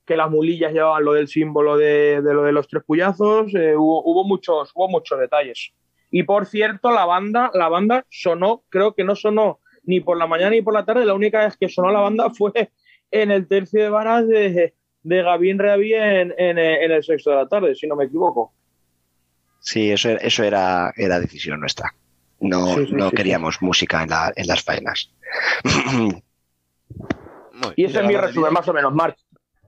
que las mulillas llevaban lo del símbolo de, lo de los tres puyazos, eh, hubo, hubo, muchos, hubo muchos detalles. Y por cierto, la banda, la banda sonó, creo que no sonó ni por la mañana ni por la tarde. La única vez que sonó la banda fue en el tercio de varas de, de Gavín Reaví en, en, el sexto de la tarde, si no me equivoco. Sí, eso, eso era, era decisión nuestra. No, no queríamos música en, la, en, las faenas. y ese es mi resumen, más o menos, March.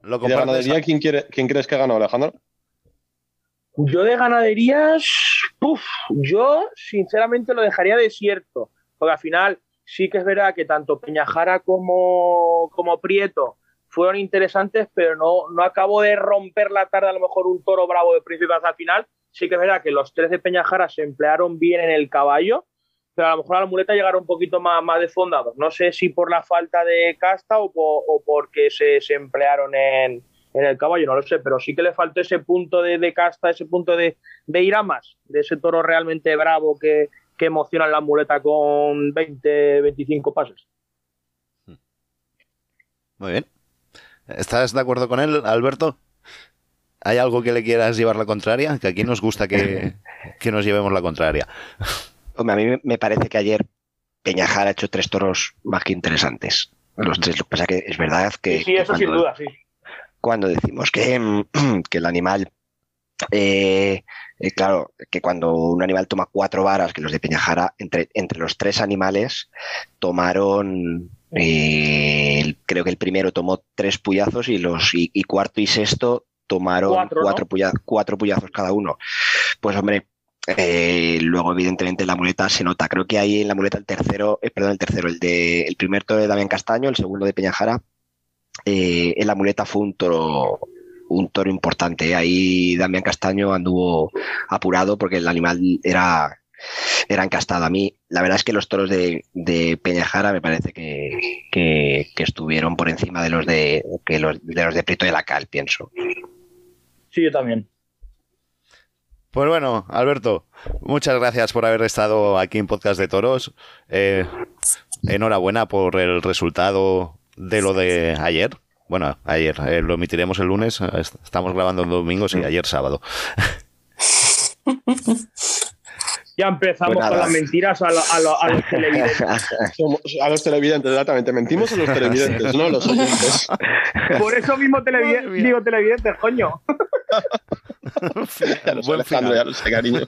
Lo ¿De ganadería ¿quién, quiere, quién crees que ha ganado, Alejandro? Yo de ganaderías, puff, yo sinceramente lo dejaría desierto, porque al final sí que es verdad que tanto Peñajara como, como Prieto fueron interesantes, pero no, no acabo de romper la tarde a lo mejor un toro bravo de príncipe hasta el final. Sí que es verdad que los tres de Peñajara se emplearon bien en el caballo, pero a lo mejor a la muleta llegaron un poquito más, más desfondados. No sé si por la falta de casta o, o porque se, se emplearon en, en, el caballo, no lo sé, pero sí que le faltó ese punto de, de casta, ese punto de, de ir a más, de ese toro realmente bravo que, que emocionan la muleta con 20, 25 pases. Muy bien. ¿Estás de acuerdo con él, Alberto? ¿Hay algo que le quieras llevar la contraria? Que aquí nos gusta que, nos llevemos la contraria. Hombre, a mí me parece que ayer Peñajar ha hecho tres toros más que interesantes. Los tres, lo que pasa que es verdad que. Sí, eso sin duda, sí. Cuando decimos que, que el animal eh, eh, claro, que cuando un animal toma cuatro varas, que los de Peñajara, entre, entre los tres animales tomaron, eh, creo que el primero tomó tres puyazos y los y, cuarto y sexto tomaron cuatro, cuatro, puyazos cada uno. Pues hombre, luego evidentemente la muleta se nota. Creo que ahí en la muleta el tercero, perdón, el tercero, el de el primer toro de Damián Castaño, el segundo de Peñajara, en la muleta fue un toro un toro importante. Ahí Damián Castaño anduvo apurado porque el animal era, era encastado. A mí, la verdad es que los toros de, de Peñajara me parece que, estuvieron por encima de los de, que los, de los de Prieto de la Cal, pienso. Sí, yo también. Pues bueno, Alberto, muchas gracias por haber estado aquí en Podcast de Toros. Eh, enhorabuena por el resultado de lo de ayer. Bueno, ayer, eh, lo emitiremos el lunes, eh, estamos grabando el domingo, sí, ayer sábado. Ya empezamos pues con las mentiras a, los televidentes. a los televidentes, exactamente. Mentimos a los televidentes, no a los oyentes. Por eso mismo digo televidentes, coño. ya lo sé, Alejandro, ya lo sé, cariño.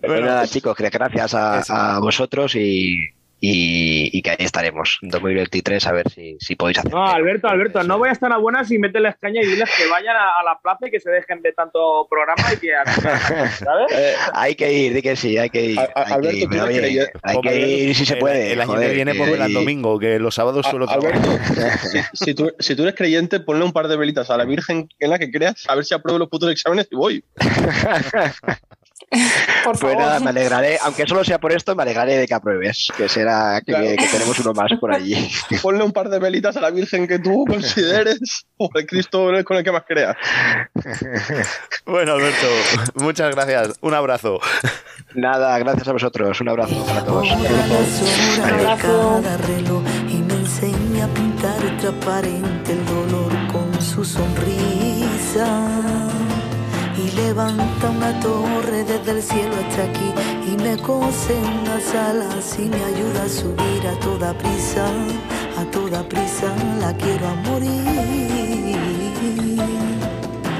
Pues nada, chicos, gracias a, vosotros y, y, que ahí estaremos en 2023 a ver si, si podéis hacer. No, Alberto, Alberto, no voy a estar a buenas y mételes caña y diles que vayan a, la plaza y que se dejen de tanto programa y que. ¿Sabes? Eh, hay que ir, di que sí, hay que ir. hay que ir, hay que ir si se puede. El, año que viene por el domingo, que los sábados suelo Alberto, si, tú, si tú eres creyente, ponle un par de velitas a la Virgen en la que creas, a ver si apruebo los putos exámenes y voy. Por pues nada, me alegraré, aunque solo sea por esto, me alegraré de que apruebes, que será que, tenemos uno más por allí. Ponle un par de velitas a la Virgen que tú consideres o el Cristo con el que más creas. Bueno, Alberto, muchas gracias. Un abrazo. Nada, gracias a vosotros. Un abrazo para todos. Un abrazo. Y me enseña a pintar transparente el dolor con su sonrisa y levanta una torre desde el cielo hasta aquí y me cose unas alas y me ayuda a subir a toda prisa, a toda prisa la quiero a morir.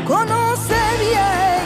Conoce bien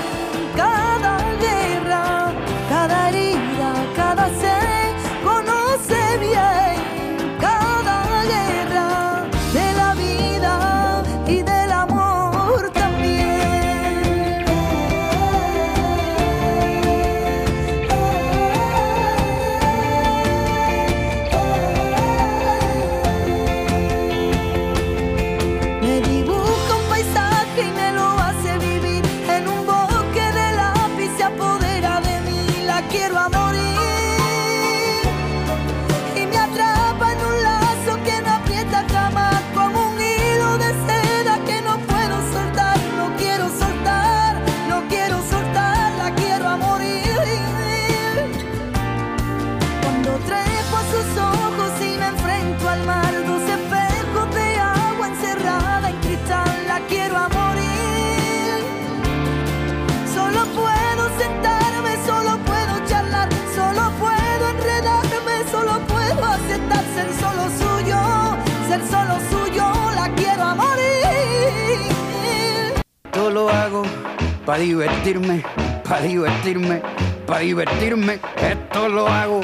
para divertirme, para divertirme. Esto lo hago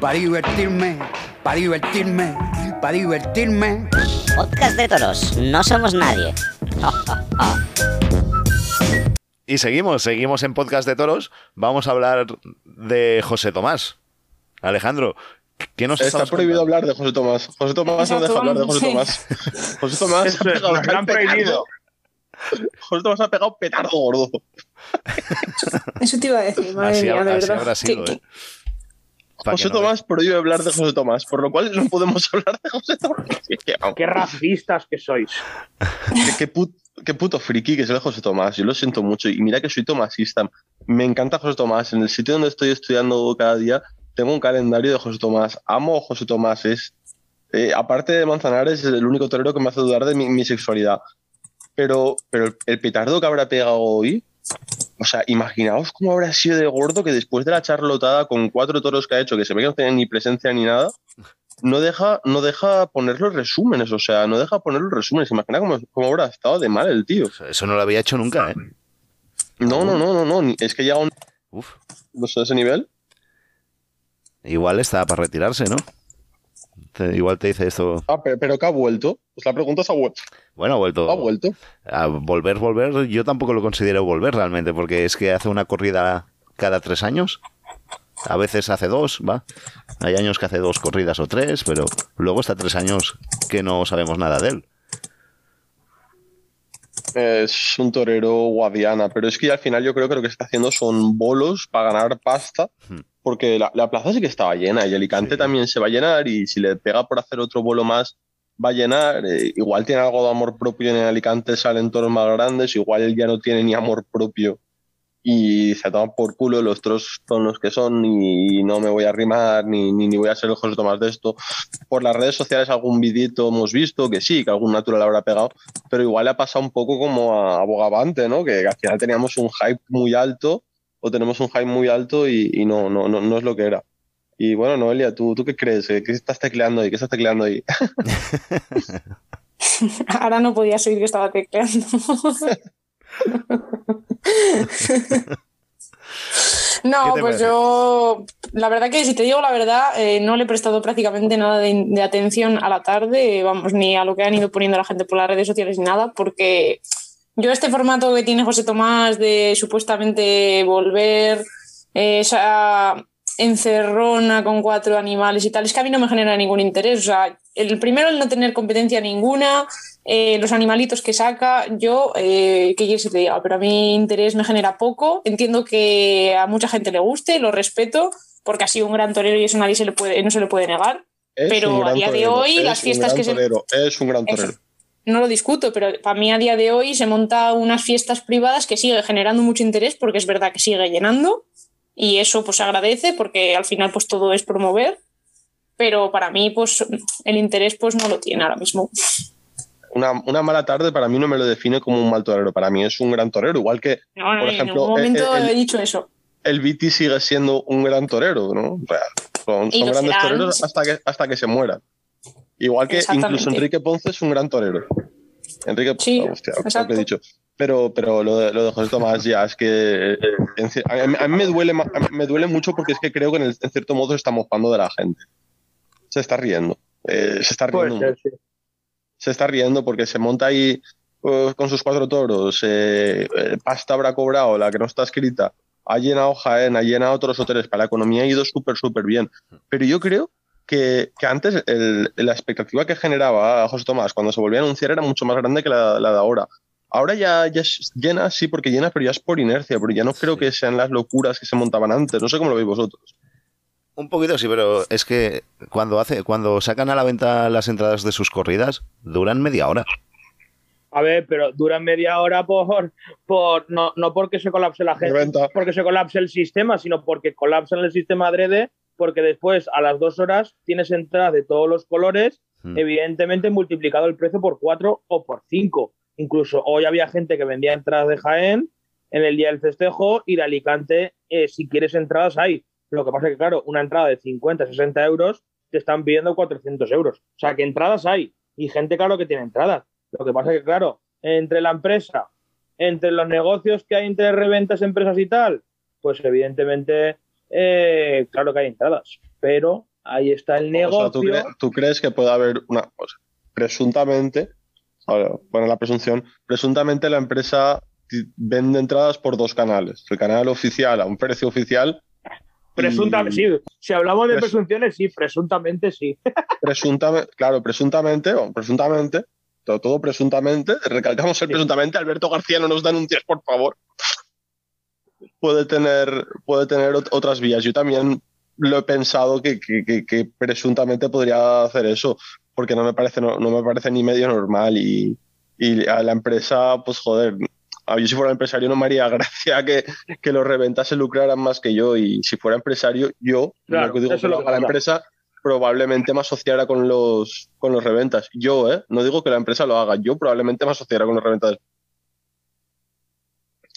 para divertirme, para divertirme, para divertirme. Podcast de toros, no somos nadie. y seguimos, seguimos en Podcast de Toros. Vamos a hablar de José Tomás. Alejandro, ¿qué nos Está prohibido hablar de José Tomás. José Tomás no deja hablar de José Tomás. José Tomás es, gran prohibido. José Tomás ha pegado petardo gordo. Eso te iba a decir, madre mía, de verdad. ¿eh? José Tomás prohíbe hablar de José Tomás, por lo cual no podemos hablar de José Tomás. Qué racistas que sois. Qué, puto friki que es el José Tomás. Yo lo siento mucho. Y mira que soy tomasista. Me encanta José Tomás. En el sitio donde estoy estudiando cada día, tengo un calendario de José Tomás. Amo a José Tomás. Es, eh, aparte de Manzanares, es el único torero que me hace dudar de mi sexualidad. Pero, pero el petardo que habrá pegado hoy, o sea, imaginaos cómo habrá sido de gordo que después de la charlotada con cuatro toros que ha hecho, que se ve que no tienen ni presencia ni nada, no deja, no deja poner los resúmenes, o sea, no deja poner los resúmenes. Imagina cómo, cómo habrá estado de mal el tío. Eso no lo había hecho nunca, ¿eh? No, no, no, no, no. Es que llega un. Uf. No sé, ese nivel. Igual está para retirarse, ¿no? Igual te dice esto. Ah, pero, pero que ha vuelto. Pues la pregunta es: ¿ha vuelto? Bueno, ha vuelto. Ha vuelto. A volver, volver, yo tampoco lo considero volver realmente, porque es que hace una corrida cada tres años. A veces hace dos, va. Hay años que hace dos corridas o tres, pero luego está tres años que no sabemos nada de él. Es un torero guadiana, pero es que al final yo creo que lo que está haciendo son bolos para ganar pasta. Hmm porque la, plaza sí que estaba llena y Alicante también se va a llenar y si le pega por hacer otro vuelo más va a llenar. Eh, igual tiene algo de amor propio en Alicante, salen toros más grandes, igual él ya no tiene ni amor propio y se toma por culo, los otros son los que son y no me voy a arrimar ni, ni, voy a ser el José Tomás de esto. Por las redes sociales algún vidito hemos visto que sí, que algún natural habrá pegado, pero igual le ha pasado un poco como a Bogavante, ¿no? que al final teníamos un hype muy alto o tenemos un hype muy alto y, no, no, no, no, es lo que era. Y bueno, Noelia, ¿tú, ¿tú qué crees? ¿Qué estás tecleando ahí? ¿Qué estás tecleando ahí? Ahora no podía oír que estaba tecleando. no, pues yo la verdad que si te digo la verdad, eh, no le he prestado prácticamente nada de, atención a la tarde, vamos, ni a lo que han ido poniendo la gente por las redes sociales ni nada, porque yo este formato que tiene José Tomás de supuestamente volver eh, esa encerrona con cuatro animales y tal, es que a mí no me genera ningún interés. O sea, el primero, el no tener competencia ninguna, eh, los animalitos que saca, yo, eh, ¿qué quieres que te diga? Pero a mí interés me genera poco. Entiendo que a mucha gente le guste, lo respeto, porque ha sido un gran torero y eso nadie se le puede, no se le puede negar. pero a día de hoy, las fiestas que se. Es un gran torero. No lo discuto, pero para mí a día de hoy se monta unas fiestas privadas que sigue generando mucho interés porque es verdad que sigue llenando y eso pues se agradece porque al final pues todo es promover, pero para mí pues el interés pues no lo tiene ahora mismo. Una, una, mala tarde para mí no me lo define como un mal torero, para mí es un gran torero, igual que, por ejemplo, en ningún momento he dicho eso. El Viti sigue siendo un gran torero, ¿no? son, grandes toreros hasta que, hasta que se mueran. Igual que incluso Enrique Ponce es un gran torero. Enrique, sí, hostia, lo que he dicho. Pero, pero lo, de, lo de José Tomás ya es que eh, a, mí me duele, me duele mucho porque es que creo que en, cierto modo se está mofando de la gente. Se está riendo. Eh, se está riendo. Se está riendo porque se monta ahí pues, con sus cuatro toros. Eh, pasta habrá cobrado, la que no está escrita. Ha llenado Jaén, ha llenado otros hoteles. Para la economía ha ido súper, súper bien. Pero yo creo que, que antes la expectativa que generaba José Tomás cuando se volvía a anunciar era mucho más grande que la, la de ahora. Ahora ya, ya es llena, sí, porque llena, pero ya es por inercia, porque ya no creo que sean las locuras que se montaban antes. No sé cómo lo veis vosotros. Un poquito sí, pero es que cuando hace, cuando sacan a la venta las entradas de sus corridas, duran media hora. A ver, pero duran media hora por, por no, no porque se colapse la gente, porque se colapse el sistema, sino porque colapsan el sistema adrede, porque después a las dos horas tienes entradas de todos los colores, hmm. evidentemente multiplicado el precio por cuatro o por cinco. Incluso hoy había gente que vendía entradas de Jaén en el día del festejo y de Alicante, eh, si quieres entradas, hay. Lo que pasa es que, claro, una entrada de 50, 60 euros te están pidiendo 400 euros. O sea, que entradas hay y gente, claro, que tiene entradas. Lo que pasa es que, claro, entre la empresa, entre los negocios que hay entre reventas, empresas y tal, pues evidentemente, eh, claro que hay entradas. Pero ahí está el negocio. ¿tú, crees que puede haber una cosa? Presuntamente, bueno, la presunción, presuntamente la empresa vende entradas por dos canales. El canal oficial a un precio oficial. Presuntamente, sí. Si hablamos de presunciones, sí, presuntamente sí. Presuntamente, claro, presuntamente, o presuntamente, todo, todo, presuntamente, recalcamos el presuntamente, Alberto García no nos denuncias, por favor. Puede tener, puede tener otras vías. Yo también lo he pensado que, que, que presuntamente podría hacer eso porque no me parece, no, me parece ni medio normal y, a la empresa, pues joder, yo si fuera empresario no me haría gracia que, que los reventas se lucraran más que yo y si fuera empresario yo, lo que digo que a la empresa probablemente me asociara con los, con los reventas. Yo, ¿eh? No digo que la empresa lo haga, yo probablemente me asociara con los reventas.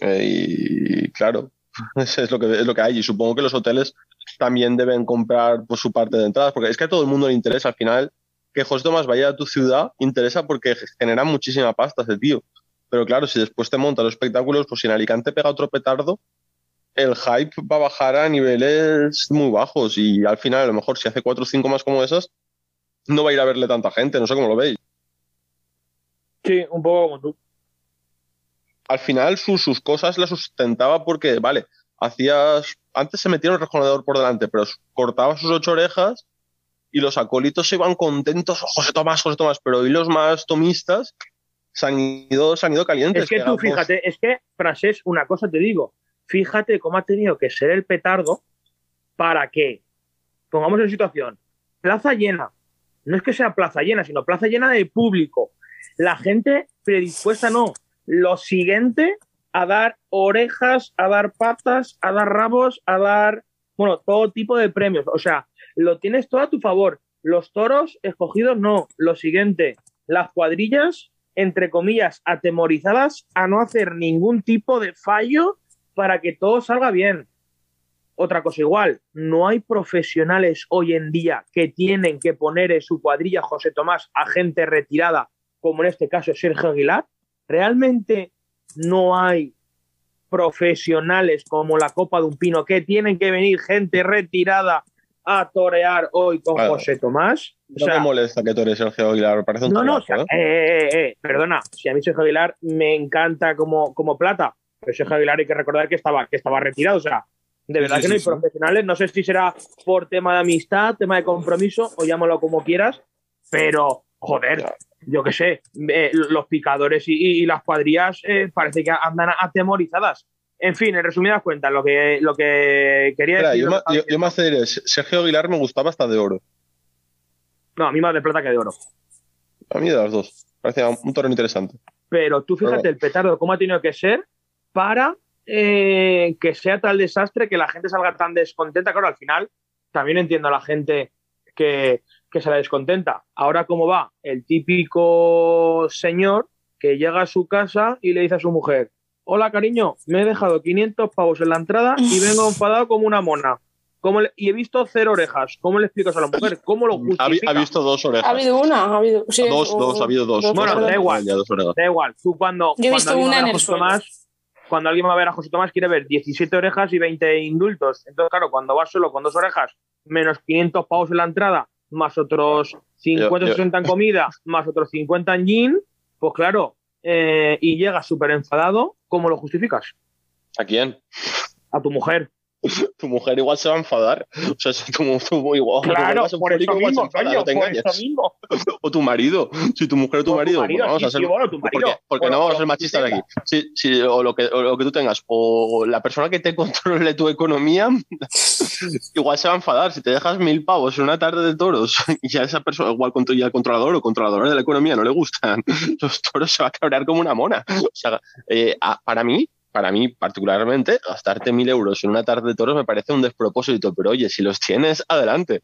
Eh, y claro, es lo, que, es lo que hay. Y supongo que los hoteles también deben comprar por su parte de entradas, porque es que a todo el mundo le interesa al final que José Tomás vaya a tu ciudad interesa porque genera muchísima pasta ese tío. Pero claro, si después te monta los espectáculos, pues si en Alicante pega otro petardo, el hype va a bajar a niveles muy bajos y al final a lo mejor si hace cuatro o cinco más como esas, no va a ir a verle tanta gente, no sé cómo lo veis. Sí, un poco como tú. Al final sus, sus cosas las sustentaba porque, vale, hacías... Antes se metía un rejonador por delante, pero cortaba sus ocho orejas y los acólitos se iban contentos, José Tomás, José Tomás, pero hoy los más tomistas se han ido, se han ido calientes. Es que tú fíjate, es que, Francés, una cosa te digo, fíjate cómo ha tenido que ser el petardo para que, pongamos en situación, plaza llena, no es que sea plaza llena, sino plaza llena de público, la gente predispuesta no, lo siguiente a dar orejas, a dar patas, a dar rabos, a dar, bueno, todo tipo de premios, o sea, lo tienes todo a tu favor. Los toros escogidos no. Lo siguiente, las cuadrillas, entre comillas, atemorizadas a no hacer ningún tipo de fallo para que todo salga bien. Otra cosa igual, no hay profesionales hoy en día que tienen que poner en su cuadrilla José Tomás a gente retirada, como en este caso Sergio Aguilar. Realmente no hay profesionales como la Copa de un Pino, que tienen que venir gente retirada a torear hoy con. José Tomás. O No me molesta que tú eres Sergio Aguilar, parece un no, no, o toreazo, sea, ¿eh? eh, eh, perdona, si a mí Sergio Aguilar me encanta como, como plata, pero Sergio Aguilar hay que recordar que estaba, que estaba retirado, o sea, de verdad sí, que no hay sí, sí. profesionales, no sé si será por tema de amistad, tema de compromiso, o llámalo como quieras, pero, joder, yo qué sé, eh, los picadores y, las cuadrillas eh, parece que andan atemorizadas. En fin, en resumidas cuentas, lo que, lo que quería Espera, decir... yo, yo, yo más te diré, Sergio Aguilar me gustaba hasta de oro. No, a mí más de plata que de oro. A mí de las dos. Parecía un torneo interesante. pero tú fíjate Pero- el petardo cómo ha tenido que ser para eh, que sea tal desastre que la gente salga tan descontenta. Claro, al final también entiendo a la gente que, que se la descontenta. Ahora, ¿cómo va? El típico señor que llega a su casa y le dice a su mujer, hola cariño, me he dejado 500 pavos en la entrada y vengo enfadado como una mona. ¿Cómo le- y he visto cero orejas. ¿Cómo le explicas a la mujer? ¿Cómo lo justifica? ha visto dos orejas. Ha habido una, ha habido. sí, dos, o- dos, ha habido dos. Bueno, perdón. da igual. Ya, dos orejas. Da igual, tú cuando, Yo he visto alguien va una en el suelo. Tomás, cuando alguien va a ver a José Tomás quiere ver 17 orejas y 20 indultos. Entonces, claro, cuando vas solo con dos orejas, menos 500 pavos en la entrada, más otros 50 Yo- yo- 60 en comida, más otros 50 en gin, pues claro, eh, y llegas súper enfadado, ¿cómo lo justificas? ¿A quién? A tu mujer. Tu mujer igual se va a enfadar. O sea, si tu, tu, igual, tu mujer Claro, ser por eso igual mismo, enfada, coño, no te por engañes. eso mismo. O tu marido. Si tu mujer o tu O tu marido. vamos sí, a ser. sí, bueno, tu marido. Porque, no vamos a ser machistas aquí. Sí, sí, o, lo que, o lo que tú tengas. O la persona que te controle tu economía, igual se va a enfadar. Si te dejas mil pavos en una tarde de toros y a esa persona, igual y al controlador o controladora de la economía no le gustan los toros, se va a cabrear como una mona. O sea, eh, a- para mí, para mí particularmente, gastarte mil euros en una tarde de toros me parece un despropósito. Pero oye, si los tienes, adelante.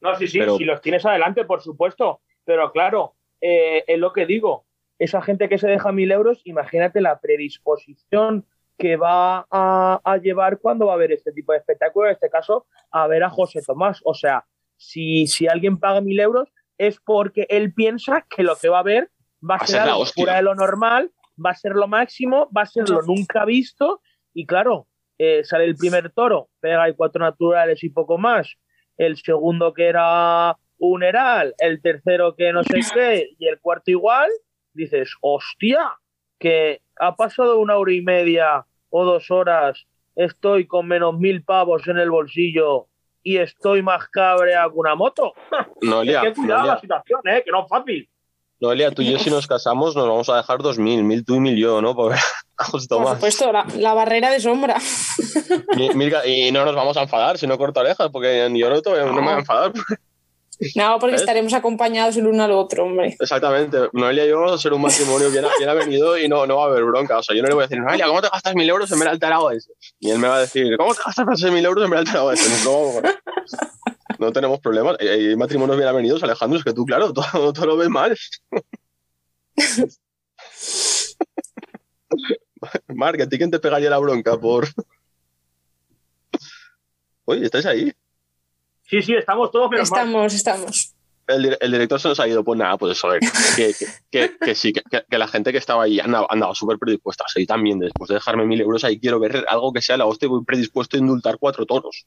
No, sí, sí, Pero- si los tienes adelante, por supuesto. Pero claro, eh, es lo que digo. Esa gente que se deja mil euros, imagínate la predisposición que va a, a llevar cuando va a ver este tipo de espectáculo, en este caso, a ver a José Tomás. O sea, si, si alguien paga mil euros, es porque él piensa que lo que va a ver va a, ser, ser la algo fuera de lo normal, va a ser lo máximo, va a ser lo nunca visto. Y claro, eh, sale el primer toro, pega y cuatro naturales y poco más. El segundo que era un heral, el tercero que no sé qué, y el cuarto igual, dices, hostia, que ha pasado una hora y media o dos horas, estoy con menos mil pavos en el bolsillo y estoy más cabrea que una moto. Hay que cuidar Noelia, la situación, ¿eh? que no es fácil. Noelia, tú y yo si nos casamos nos vamos a dejar dos mil, mil tú y mil yo, ¿no? Por Tomás. supuesto, la, la barrera de sombra. Mil- mil ga- y no nos vamos a enfadar si no corto orejas, porque yo no, no me voy a enfadar. No, porque ¿Ves? estaremos acompañados el uno al otro, hombre. Exactamente. Noelia y yo vamos a ser un matrimonio bien, bien avenido y no, no va a haber bronca. O sea, yo no le voy a decir, Noelia, ¿cómo te gastas mil euros en ver al? Y él me va a decir, ¿cómo te gastas mil euros en ver al tarao No tenemos problemas. Eh, Hay matrimonios bien avenidos, Alejandro, es que tú, claro, todo, todo lo ves mal. Marc, ¿a ti quién te pegaría la bronca por...? Oye, ¿estáis ahí? Sí, sí, estamos todos mal. Estamos, estamos. El, dir- el director se nos ha ido, pues nada, pues eso, a ver, que, que, que- que sí, que, que la gente que estaba ahí andaba, andaba súper predispuesta. Y también después de dejarme mil euros ahí quiero ver algo que sea la hostia y voy predispuesto a indultar cuatro toros.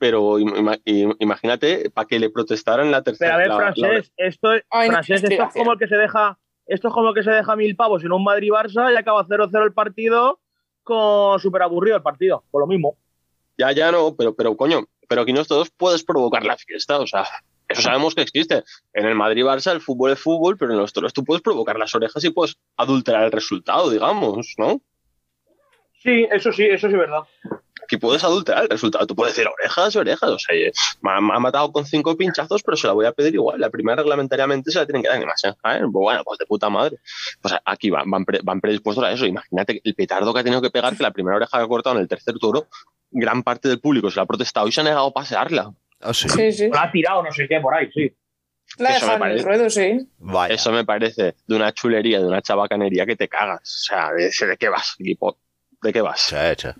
Pero im- ima- im- imagínate para que le protestaran la Pero tercera. a ver, la- la- francés, esto, es- Ay, no, esto es como el que se deja, esto es como el que se deja mil pavos en un Madrid-Barça y acaba 0-0 el partido con súper aburrido el partido, por lo mismo. Ya, ya no, pero, pero coño, pero aquí nosotros puedes provocar la fiesta, o sea, eso sabemos que existe. En el Madrid-Barça el fútbol es fútbol, pero en los toros tú puedes provocar las orejas y puedes adulterar el resultado, digamos, ¿no? Sí, eso sí, eso sí es verdad. Aquí puedes adulterar el resultado. Tú puedes decir orejas, orejas. O sea, eh, me ha, me ha matado con cinco pinchazos, pero se la voy a pedir igual. La primera reglamentariamente se la tienen que dar en más. ¿eh? Pues bueno, pues de puta madre. Pues aquí van, van, pre- van predispuestos a eso. Imagínate el petardo que ha tenido que pegar, que la primera oreja que ha cortado en el tercer toro, gran parte del público se la ha protestado y se ha negado a pasearla. Ah, sí. Sí, sí. La ha tirado, no sé qué, por ahí, sí. La Eso me dejan en el parece. ruedo, sí. Vaya. Eso me parece de una chulería, de una chabacanería que te cagas. O sea, ¿de, de qué vas, equipo? ¿De qué vas? Che, che.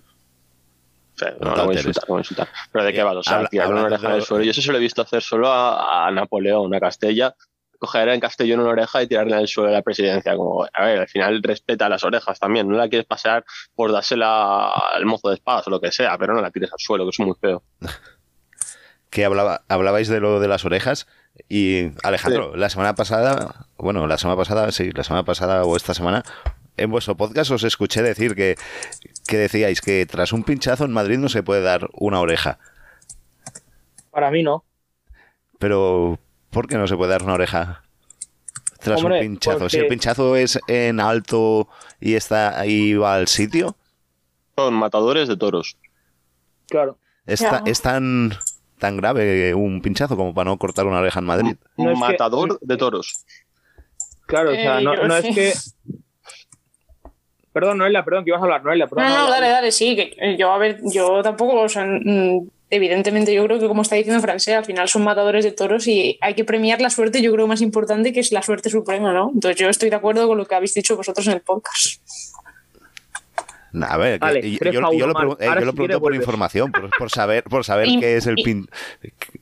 O sea, No no, voy a insultar, no voy a insultar. Pero ¿de qué vas? O sea, tirar una oreja de- del suelo. Yo eso se lo he visto hacer solo a, a Napoleón, a Castella, coger en Castellón una oreja y tirarle al suelo de la presidencia. Como, a ver, al final respeta las orejas también. No la quieres pasear por dársela al mozo de espadas o lo que sea, pero no la tires al suelo, que es muy feo. que hablaba, hablabais de lo de las orejas y Alejandro, la semana pasada, bueno, la semana pasada, sí, la semana pasada o esta semana, en vuestro podcast os escuché decir que, que decíais que tras un pinchazo en Madrid no se puede dar una oreja. Para mí no. Pero, ¿por qué no se puede dar una oreja? Tras un pinchazo. Si el pinchazo es en alto y está ahí va al sitio. Son matadores de toros. Claro. Es, tan, tan grave un pinchazo como para no cortar una oreja en Madrid. Un matador de toros. Claro, o sea, no, no es que. Perdón, Noelia, perdón, que ibas a hablar, Noelia. no, no, dale, dale, sí. Que yo, a ver, yo tampoco, o sea, evidentemente yo creo que como está diciendo Francés, al final son matadores de toros y hay que premiar la suerte, yo creo más importante que es la suerte suprema, ¿no? Entonces yo estoy de acuerdo con lo que habéis dicho vosotros en el podcast. A ver, yo, lo, pregunto por información, por, saber, por saber qué es el pin,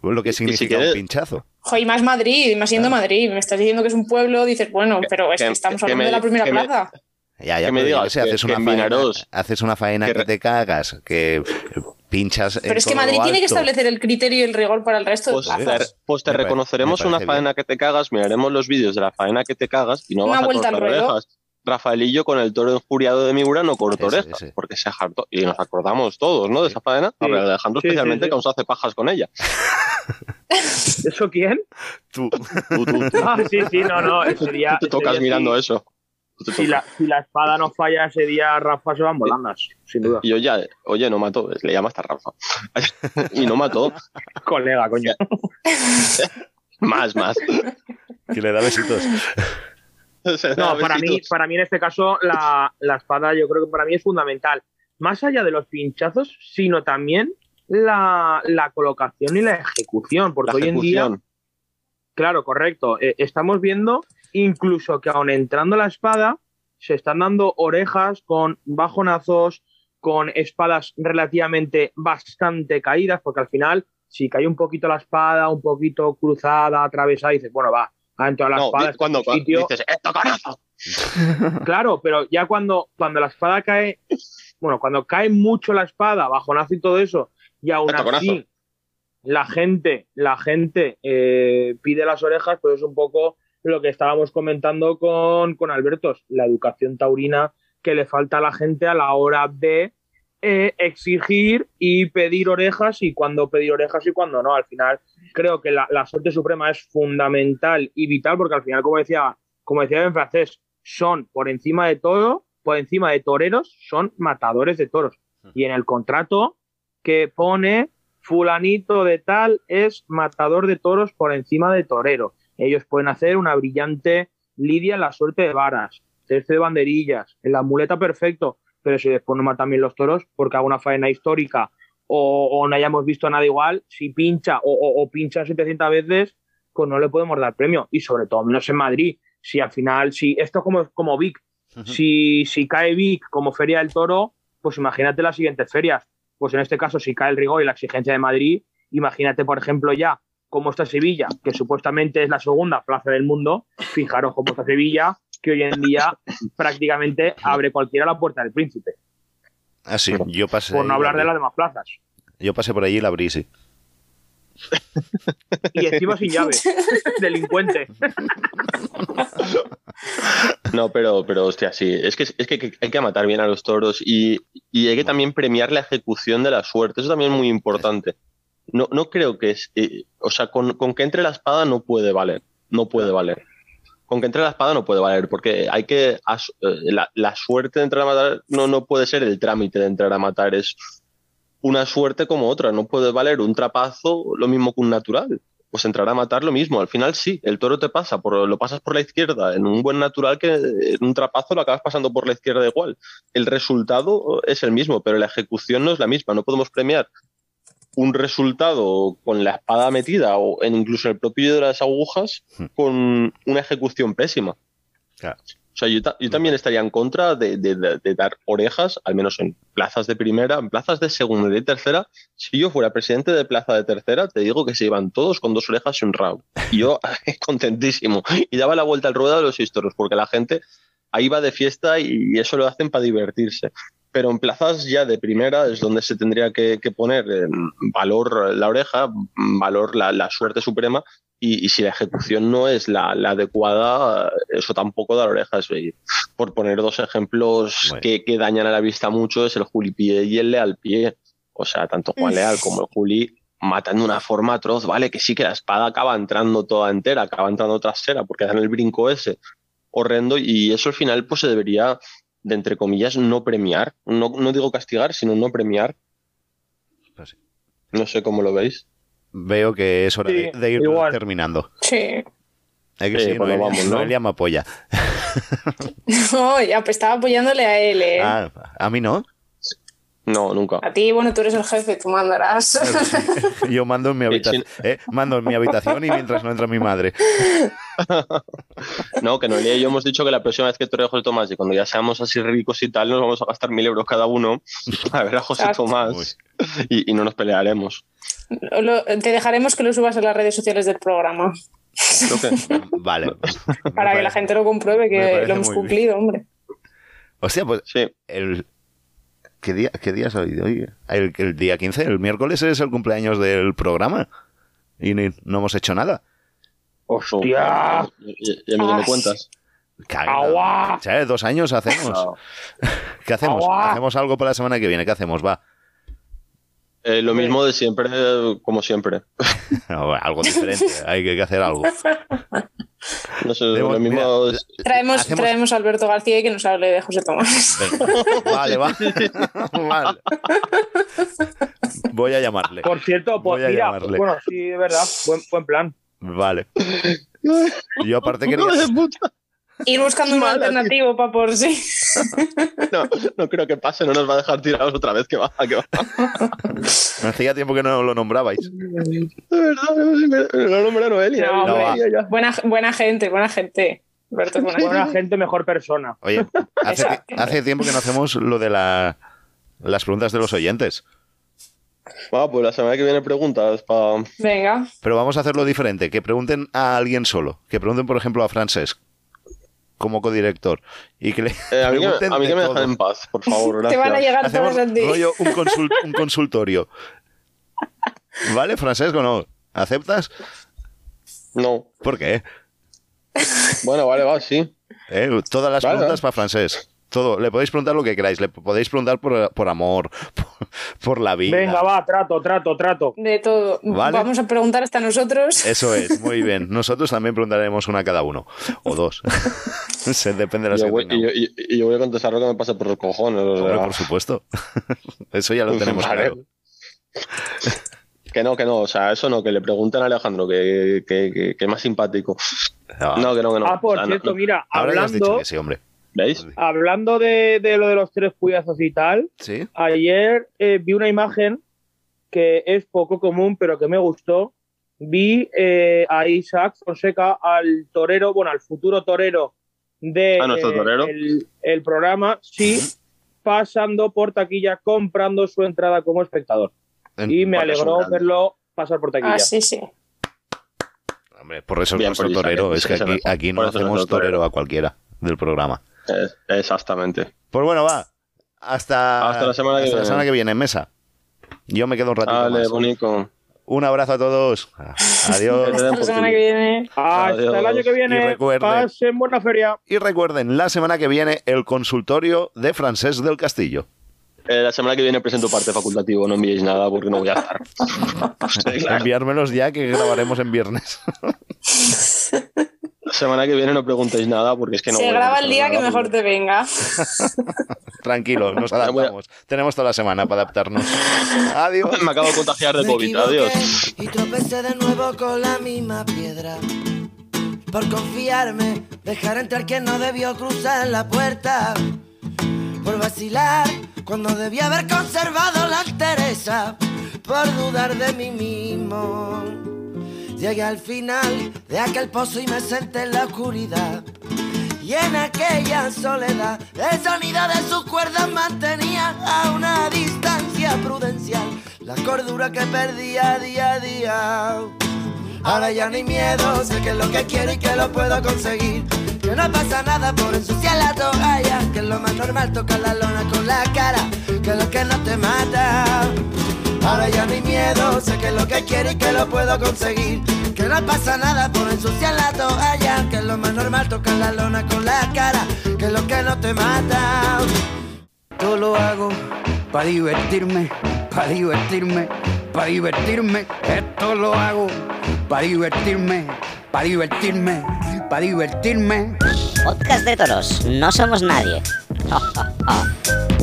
lo que significa un pinchazo. Joder, más Madrid, más siendo Madrid. Me estás diciendo que es un pueblo, dices, bueno, pero es que, estamos hablando de la primera plaza. Ya, ya, me digas, haces, una faena, haces una faena que, te cagas, que pinchas. Pero es que Madrid tiene que establecer el criterio y el rigor para el resto pues, de plazas. Pues te reconoceremos una faena que te cagas, miraremos los vídeos de la faena que te cagas y no vas a cortar orejas. Rafaelillo con el toro enjuriado de Miura no cortó orejas, porque se hartó. Y nos acordamos todos, ¿no? De esa faena. A Alejandro especialmente, que aún se hace pajas con ella. ¿Eso quién? Tú. tú, tú, Ah, sí, sí, no, no. Ese día, te tocas mirando eso. Si la, si la, espada no falla ese día, Rafa se van volandas, sin duda. Y oye, oye, no mató, le llama hasta Rafa. y no mató. Colega, coño. más, más. Que le da besitos. No, para mí, para mí en este caso la, la, espada yo creo que para mí es fundamental. Más allá de los pinchazos, sino también la, la colocación y la ejecución. Porque hoy en día, claro, correcto, eh, estamos viendo incluso que aun entrando la espada, se están dando orejas con bajonazos, con espadas relativamente bastante caídas, porque al final, si cae un poquito la espada, un poquito cruzada, atravesada, dices, bueno, va, dentro de la espada. Cuando, dices, ¡esto claro, pero ya cuando, cuando la espada cae, bueno, cuando cae mucho la espada, bajonazo y todo eso, y aún así la gente, la gente eh, pide las orejas, pues es un poco lo que estábamos comentando con, con Albertos, la educación taurina que le falta a la gente a la hora de eh, exigir y pedir orejas y cuando pedir orejas y cuando no. Al final creo que la, la, suerte suprema es fundamental y vital porque al final, como decía, como decía en francés, son por encima de todo, por encima de toreros, son matadores de toros. Y en el contrato que pone fulanito de tal es matador de toros por encima de torero. Ellos pueden hacer una brillante lidia en la suerte de varas, tercio de banderillas, en la muleta perfecto, pero si después no matan bien los toros porque haga una faena histórica o, no hayamos visto a nada igual, si pincha o, pincha 700 veces, pues no le podemos dar premio. Y sobre todo, menos en Madrid, si al final, si esto es como, como Vic, si, si cae Vic como Feria del Toro, pues imagínate las siguientes ferias. Pues en este caso, si cae el rigor y la exigencia de Madrid, imagínate, por ejemplo, ya cómo está Sevilla, que supuestamente es la segunda plaza del mundo, fijaros cómo está Sevilla, que hoy en día prácticamente abre cualquiera la puerta del príncipe. Ah, sí, yo pasé. Por no hablar de las demás plazas. Yo pasé por allí y la abrí, sí. y encima sin llave. Delincuente. No, pero, pero hostia, sí. Es que, es que hay que matar bien a los toros y, y hay que también premiar la ejecución de la suerte. Eso también es muy importante no, no creo que es. Eh, o sea, con, que entre la espada no puede valer. No puede valer. Con que entre la espada no puede valer, porque hay que. Eh, la, la, suerte de entrar a matar no, no puede ser el trámite de entrar a matar, es una suerte como otra. No puede valer un trapazo lo mismo que un natural. Pues entrar a matar lo mismo. Al final sí, el toro te pasa, por, lo pasas por la izquierda en un buen natural que en un trapazo lo acabas pasando por la izquierda igual. El resultado es el mismo, pero la ejecución no es la misma. No podemos premiar un resultado con la espada metida o en incluso el propio de las agujas hmm. con una ejecución pésima. O sea, yo, también estaría en contra de, dar orejas, al menos en plazas de primera, en plazas de segunda y de tercera. Si yo fuera presidente de plaza de tercera, te digo que se iban todos con dos orejas y un rabo. Y yo contentísimo. Y daba la vuelta al ruedo de los historios, porque la gente ahí va de fiesta y eso lo hacen para divertirse pero en plazas ya de primera es donde se tendría que, poner valor la oreja, valor la, suerte suprema, y, si la ejecución no es la, adecuada, eso tampoco da la oreja. por poner dos ejemplos que, dañan a la vista mucho, es el Pie y el Leal Pie. O sea, tanto Juan Leal como el Juli matan de una forma atroz, ¿vale? Que sí que la espada acaba entrando toda entera, acaba entrando trasera, porque dan el brinco ese horrendo, y eso al final pues se debería de entre comillas, no premiar. No, no digo castigar, sino no premiar. Pues no sé cómo lo veis. Veo que es hora de, ir terminando. Sí. Hay que sí, no, vamos, ¿no? Noelia me apoya. no, ya pues estaba apoyándole a él, ¿eh? Ah, a mí no. No, nunca. A ti, bueno, tú eres el jefe, tú mandarás. Yo mando en mi habitación. ¿eh? Mando en mi habitación y mientras no entra mi madre. no, que Noelia y yo hemos dicho que la próxima vez que tú José Tomás y cuando ya seamos así ricos y tal, nos vamos a gastar mil euros cada uno a ver a José Tomás y, no nos pelearemos. te dejaremos que lo subas a las redes sociales del programa. Vale. Para que la gente lo compruebe que lo hemos cumplido, hombre. O sea, pues sí. el, ¿Qué día, qué día es hoy? El, día 15, el miércoles es el cumpleaños del programa. Y no hemos hecho nada. ¡Hostia! ¿Y, a mí me cuentas? ¡Agua! Dos años hacemos. ¿Qué hacemos? ¿Hacemos algo para la semana que viene? ¿Qué hacemos? Va. Eh, lo mismo de siempre, como siempre. algo diferente, hay que hacer algo. No sé, lo mismo. traemos, traemos a Alberto García y que nos hable de José Tomás. Vale, vale. Voy a llamarle. Por cierto, pues, mira, bueno, sí, de verdad, buen, buen plan. Vale. Yo aparte quería. Ir buscando un alternativo para por sí. No, no creo que pase, no nos va a dejar tirados otra vez, que va, que va. Me hacía tiempo que no lo nombrabais. De verdad, lo nombré Noelia. No, buena, buena gente, buena gente. buena, gente, mejor persona. Oye, hace, hace, tiempo que no hacemos lo de la, las preguntas de los oyentes. Va, pues la semana que viene preguntas para... Venga. Pero vamos a hacerlo diferente, que pregunten a alguien solo. Que pregunten, por ejemplo, a Francesc como codirector. Y que le eh, a, mí que, me dejan en paz, por favor. Te van a llegar Hacemos todos rollo un, un consultorio. ¿Vale, Francesco? ¿No? ¿Aceptas? No. ¿Por qué? Bueno, vale, va, sí. Eh, todas las preguntas para Francés. Todo. Le podéis preguntar lo que queráis. Le podéis preguntar por, por amor, por, la vida. Venga, va, trato, trato, trato. De todo. Vamos a preguntar hasta nosotros. Eso es, muy bien. Nosotros también preguntaremos una a cada uno. O dos. Se depende de la yo y, yo, voy a contestar lo que me pasa por los cojones. por supuesto. Eso ya lo tenemos claro. Que no, que no, o sea, eso no, que le pregunten a Alejandro, que, que, que, más simpático. No, que no, que no. Ah, por cierto, mira, hablando. sí, hombre. ¿Veis? Hablando de, lo de los tres puyazos y tal, ayer eh, vi una imagen que es poco común, pero que me gustó. Vi eh, a Isaac Fonseca, al torero, bueno, al futuro torero de eh, El, programa, sí, pasando por taquilla, comprando su entrada como espectador. y me alegró verlo pasar por taquilla. Ah, sí, sí. Hombre, por eso es nuestro torero. Es que aquí, aquí no hacemos torero a cualquiera del programa exactamente. Pues bueno, va. Hasta, hasta la semana, que, viene. la semana que viene en mesa. Yo me quedo un ratito Vale, más. bonito. Un abrazo a todos. Adiós. Hasta la semana que viene. Hasta el año que viene. Y recuerden, Pasen buena feria. Y recuerden, la semana que viene, el consultorio de Francés del Castillo. Eh, la semana que viene presento parte facultativo, no enviéis nada porque no voy a estar. Enviármelos ya que grabaremos en viernes. Semana que viene no preguntéis nada porque es que no. Se graba el día que mejor te venga. Tranquilo, nos adaptamos. Tenemos toda la semana para adaptarnos. Adiós. Me acabo de contagiar de COVID. Adiós. Y tropecé de nuevo con la misma piedra. Por confiarme, dejar entrar quien no debió cruzar la puerta. Por vacilar cuando debía haber conservado la entereza. Por dudar de mí mismo Llegué al final de aquel pozo y me senté en la oscuridad. y en aquella soledad el sonido de sus cuerdas mantenía a una distancia prudencial la cordura que perdía día a día. Ahora ya ni miedo, sé que es lo que quiero y que lo puedo conseguir. Que no pasa nada por ensuciar la toalla, que es lo más normal tocar la lona con la cara, que es lo que no te mata. Ahora ya ni miedo, sé que lo que quiero y que lo puedo conseguir. Que no pasa nada por ensuciar la toalla, que es lo más normal tocar la lona con la cara, que es lo que no te mata. Todo lo hago para divertirme, para divertirme, para divertirme. Esto lo hago para divertirme, para divertirme, para divertirme. Podcast de toros, no somos nadie.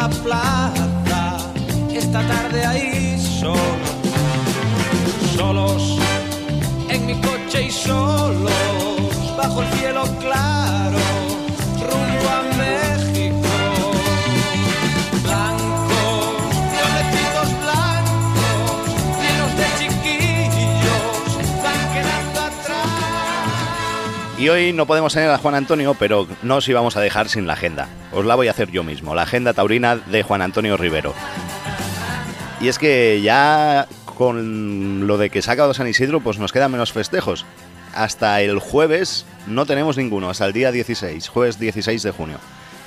la plaza, esta tarde hay solos, solos en mi coche y solos, bajo el cielo claro, rumbo a México. Y hoy no podemos tener a Juan Antonio, pero no os íbamos a dejar sin la agenda. Os la voy a hacer yo mismo, la agenda taurina de Juan Antonio Rivero. Y es que ya con lo de que se ha acabado San Isidro, pues nos quedan menos festejos. Hasta el jueves no tenemos ninguno, hasta el día 16, jueves 16 de junio.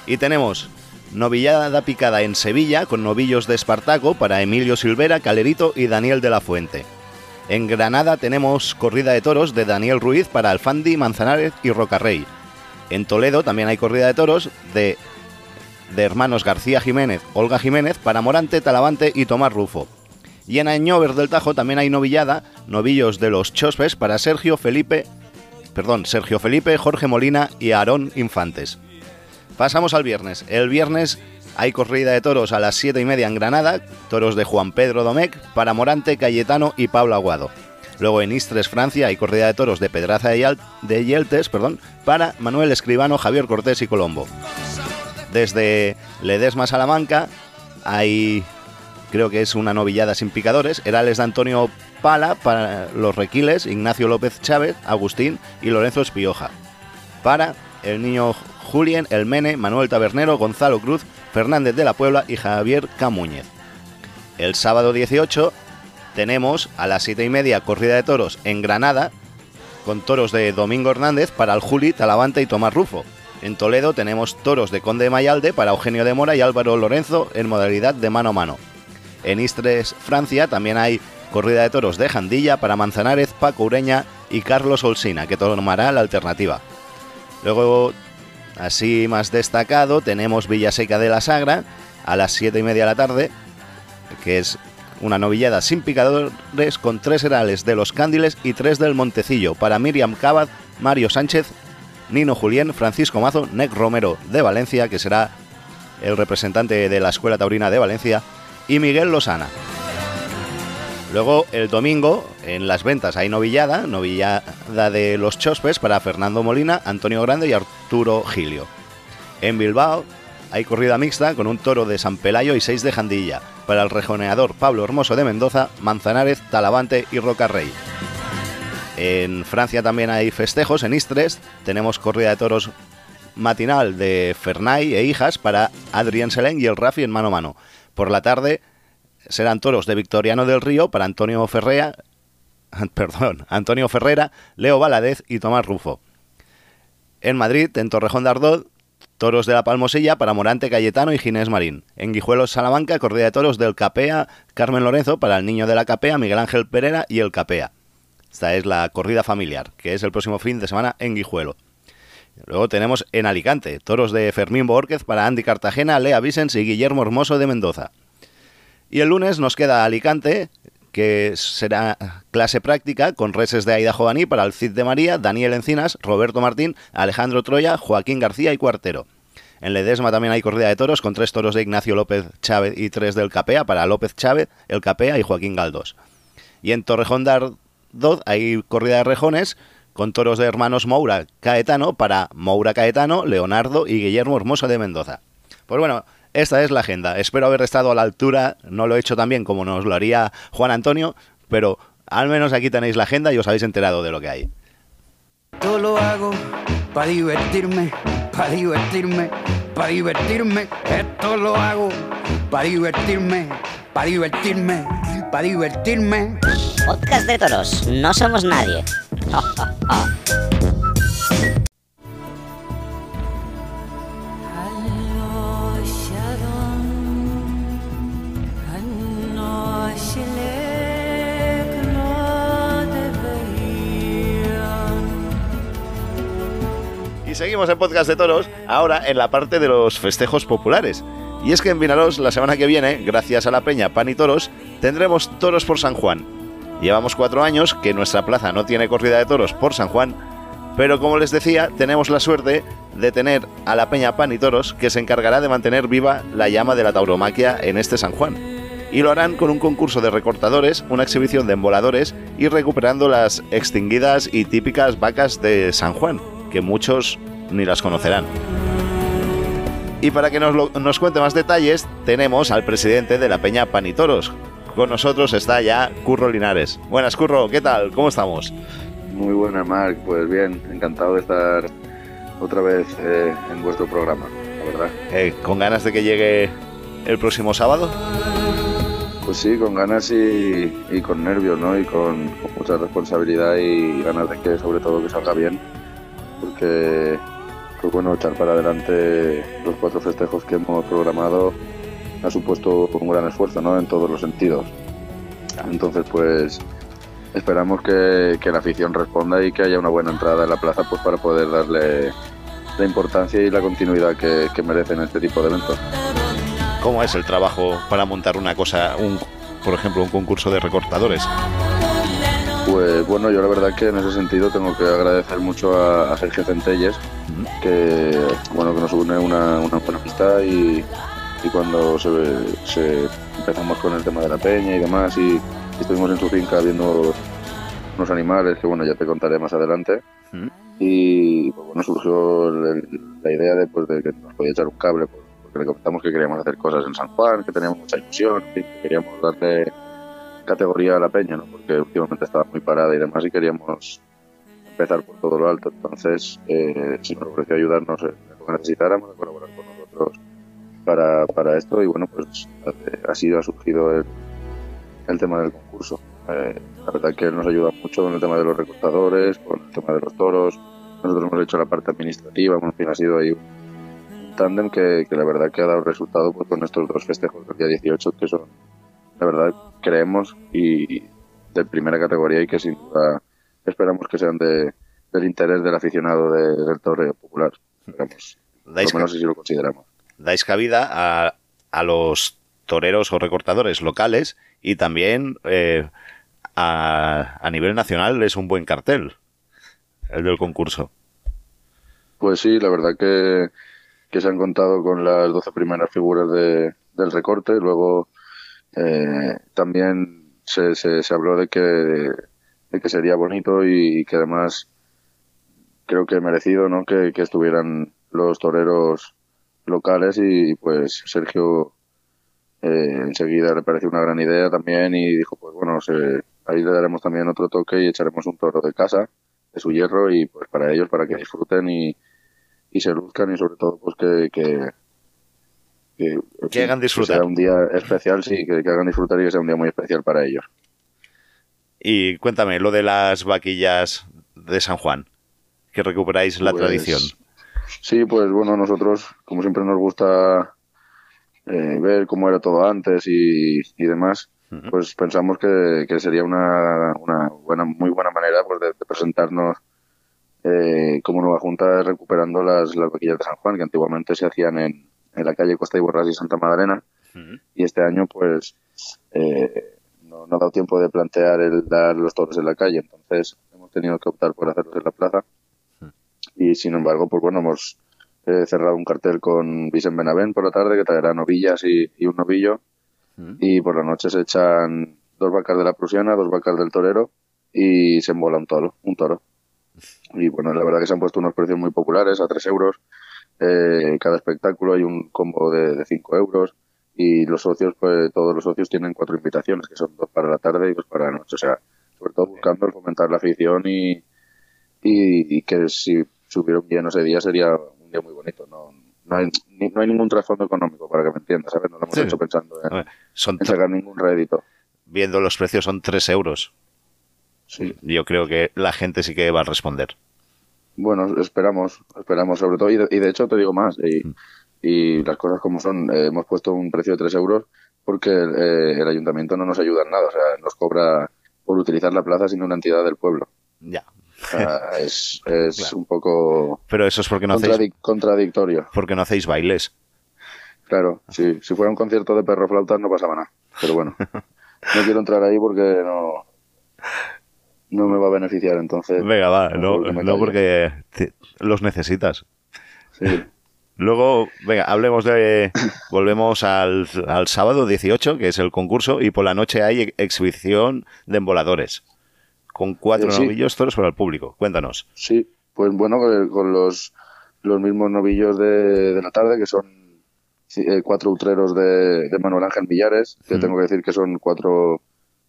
Y tenemos novillada picada en Sevilla con novillos de Espartaco para Emilio Silvera, Calerito y Daniel de la Fuente. En Granada tenemos corrida de toros de Daniel Ruiz para Alfandi, Manzanares y Rocarrey. En Toledo también hay corrida de toros de, de hermanos García Jiménez, Olga Jiménez para Morante, Talavante y Tomás Rufo. Y en Añover del Tajo también hay novillada, novillos de los Chospes para Sergio Felipe, perdón, Sergio Felipe, Jorge Molina y Aarón Infantes. Pasamos al viernes. El viernes hay corrida de toros a las 7 y media en Granada, toros de Juan Pedro Domecq para Morante, Cayetano y Pablo Aguado. Luego en Istres, Francia, hay corrida de toros de Pedraza de, Yeltes perdón, para Manuel Escribano, Javier Cortés y Colombo. Desde Ledesma, Salamanca, hay, creo que es una novillada sin picadores, Herales de Antonio Pala para los Requiles, Ignacio López Chávez, Agustín y Lorenzo Espioja. Para el niño Julien, El Mene, Manuel Tabernero, Gonzalo Cruz, Fernández de la Puebla y Javier Camúñez. El sábado 18 tenemos a las 7 y media corrida de toros en Granada, con toros de Domingo Hernández para el Juli, Talavante y Tomás Rufo. En Toledo tenemos toros de Conde de Mayalde para Eugenio de Mora y Álvaro Lorenzo en modalidad de mano a mano. En Istres, Francia, también hay corrida de toros de Jandilla para Manzanares, Paco Ureña y Carlos Olsina, que tomará la alternativa. Luego, así más destacado, tenemos Villaseca de la Sagra a las 7 y media de la tarde, que es una novillada sin picadores con tres herales de los Cándiles y tres del Montecillo para Miriam Cabad, Mario Sánchez, Nino Julián, Francisco Mazo, Nec Romero de Valencia, que será el representante de la Escuela Taurina de Valencia, y Miguel Losana. Luego el domingo en las ventas hay novillada, novillada de los Chospes para Fernando Molina, Antonio Grande y Arturo Gilio. En Bilbao hay corrida mixta con un toro de San Pelayo y seis de Jandilla para el rejoneador Pablo Hermoso de Mendoza, Manzanares, Talavante y Rocarrey. En Francia también hay festejos, en Istres tenemos corrida de toros matinal de Fernay e hijas para Adrián Selén y el Rafi en mano a mano. Por la tarde serán toros de Victoriano del Río para Antonio Ferrea, perdón, Antonio Ferrera, Leo Valadez y Tomás Rufo. En Madrid, en Torrejón de Ardod, toros de la Palmosilla para Morante Cayetano y Ginés Marín. En Guijuelos, Salamanca, corrida de toros del Capea, Carmen Lorenzo para el niño de la Capea, Miguel Ángel Pereira y el Capea. Esta es la corrida familiar, que es el próximo fin de semana en Guijuelo. Luego tenemos en Alicante, toros de Fermín Borquez para Andy Cartagena, Lea Vicens y Guillermo Hermoso de Mendoza. Y el lunes nos queda Alicante, que será clase práctica con reses de Aida Jovaní para el Cid de María, Daniel Encinas, Roberto Martín, Alejandro Troya, Joaquín García y Cuartero. En Ledesma también hay corrida de toros con tres toros de Ignacio López Chávez y tres del Capea para López Chávez, el Capea y Joaquín Galdos. Y en Torrejón de Ardoz hay corrida de rejones con toros de hermanos Moura Caetano para Moura Caetano, Leonardo y Guillermo Hermoso de Mendoza. Pues bueno, esta es la agenda. Espero haber estado a la altura, no lo he hecho tan bien como nos lo haría Juan Antonio, pero al menos aquí tenéis la agenda y os habéis enterado de lo que hay. Todo lo hago para divertirme, para divertirme, para divertirme. Esto lo hago para divertirme, para divertirme, para divertirme. Podcast de toros, no somos nadie. Seguimos en Podcast de Toros, ahora en la parte de los festejos populares. Y es que en Vinaros la semana que viene, gracias a la Peña Pan y Toros, tendremos toros por San Juan. Llevamos cuatro años que nuestra plaza no tiene corrida de toros por San Juan, pero como les decía, tenemos la suerte de tener a la Peña Pan y Toros que se encargará de mantener viva la llama de la tauromaquia en este San Juan. Y lo harán con un concurso de recortadores, una exhibición de emboladores y recuperando las extinguidas y típicas vacas de San Juan, que muchos ni las conocerán. Y para que nos, lo- nos cuente más detalles, tenemos al presidente de la Peña Pan y Toros. Con nosotros está ya Curro Linares. Buenas, Curro, ¿qué tal? ¿Cómo estamos? Muy buena, Marc. Pues bien, encantado de estar otra vez eh, en vuestro programa, la verdad. Eh, ¿Con ganas de que llegue el próximo sábado? Pues sí, con ganas y, y con nervios, ¿no? Y con, con mucha responsabilidad y ganas de que sobre todo que salga bien. Porque, pues bueno, echar para adelante los cuatro festejos que hemos programado ha supuesto un gran esfuerzo, ¿no? En todos los sentidos. Entonces, pues esperamos que, que la afición responda y que haya una buena entrada en la plaza pues para poder darle la importancia y la continuidad que, que merecen este tipo de eventos. ¿Cómo es el trabajo para montar una cosa, un, por ejemplo, un concurso de recortadores? Pues bueno, yo la verdad que en ese sentido tengo que agradecer mucho a, a Sergio Centelles, que bueno que nos une una, una buena amistad y, y cuando se, se- empezamos con el tema de la peña y demás y, y estuvimos en su finca viendo unos animales que bueno ya te contaré más adelante. Y pues, bueno surgió el- la idea de, pues, de que nos podía echar un cable porque le comentamos que queríamos hacer cosas en San Juan, que teníamos mucha ilusión, que queríamos darle categoría a la peña, ¿no? porque últimamente estaba muy parada y demás y queríamos empezar por todo lo alto. Entonces, eh, si nos ofreció ayudarnos en lo que necesitáramos, de colaborar con nosotros para, para esto y bueno, pues eh, así ha surgido el, el tema del concurso. Eh, la verdad que nos ayuda mucho con el tema de los recortadores, con el tema de los toros. Nosotros hemos hecho la parte administrativa, bueno, en fin, ha sido ahí un tándem que, que la verdad que ha dado resultado pues, con estos dos festejos del día 18 que son la verdad creemos y de primera categoría y que sin duda esperamos que sean de, del interés del aficionado de- del torreo popular. Esperamos, por Dais lo menos así lo consideramos. Dais cabida a, a los toreros o recortadores locales y también eh, a, a nivel nacional es un buen cartel el del concurso. Pues sí, la verdad que, que se han contado con las 12 primeras figuras de, del recorte. Luego eh, también se, se, habló de que, de que sería bonito y que además creo que merecido ¿no? que, que estuvieran los toreros locales y pues Sergio eh, enseguida le pareció una gran idea también y dijo pues bueno se- ahí le daremos también otro toque y echaremos un toro de casa de su hierro y pues para ellos para que disfruten y, y se luzcan y sobre todo pues que, que, Que hagan disfrutar. sea un día especial sí que, que hagan disfrutar y que sea un día muy especial para ellos Y cuéntame, lo de las vaquillas de San Juan, que recuperáis la Pues, tradición. Sí, pues bueno, nosotros, como siempre nos gusta eh, ver cómo era todo antes y, y demás, pues pensamos que, que sería una, una buena, muy buena manera pues, de, de presentarnos eh, como nueva junta recuperando las, las vaquillas de San Juan, que antiguamente se hacían en, en la calle Costa y y Santa Madalena, y este año pues eh, no, no ha dado tiempo de plantear el dar los toros en la calle, entonces hemos tenido que optar por hacerlos en la plaza. Y sin embargo, pues bueno, hemos eh, cerrado un cartel con Vicente Benavent por la tarde que traerá novillas y, y un novillo. Y por la noche se echan dos vacas de la prusiana, dos vacas del torero y se embola un toro, un toro. Y bueno, la verdad que se han puesto unos precios muy populares, a 3 euros. Eh, cada espectáculo hay un combo de, de 5 euros. Y los socios, pues todos los socios tienen cuatro invitaciones, que son dos para la tarde y dos para la noche. O sea, sobre todo buscando fomentar la afición y, y, y que si subieron bien ese día sería un día muy bonito. No, no, hay, ni- no hay ningún trasfondo económico, para que me entiendas, ¿sabes? No lo hemos Sí. hecho pensando en, A ver, son en sacar ningún rédito. viendo los precios son 3 euros. Sí. Yo creo que la gente sí que va a responder. Bueno, esperamos, esperamos sobre todo. Y de, y de hecho te digo más, y, y las cosas como son, eh, hemos puesto un precio de 3 euros porque eh, el ayuntamiento no nos ayuda en nada, o sea, nos cobra por utilizar la plaza siendo una entidad del pueblo. Ya. Sea, es es un poco Pero eso es porque no hacéis, contradic- contradictorio. porque no hacéis bailes. Claro, sí, si fuera un concierto de perro flautas no pasaba nada. Pero bueno, no quiero entrar ahí porque no, no me va a beneficiar, entonces. Venga, va, no, no porque te- los necesitas. Sí. Luego, venga, hablemos de. Volvemos al, al sábado 18, que es el concurso, y por la noche hay ex- exhibición de emboladores. Con cuatro Eh, sí. novillos toros para el público. Cuéntanos. Sí, pues bueno, con, con los, los mismos novillos de, de la tarde, que son eh, cuatro utreros de, de Manuel Ángel Millares, que Mm. tengo que decir que son cuatro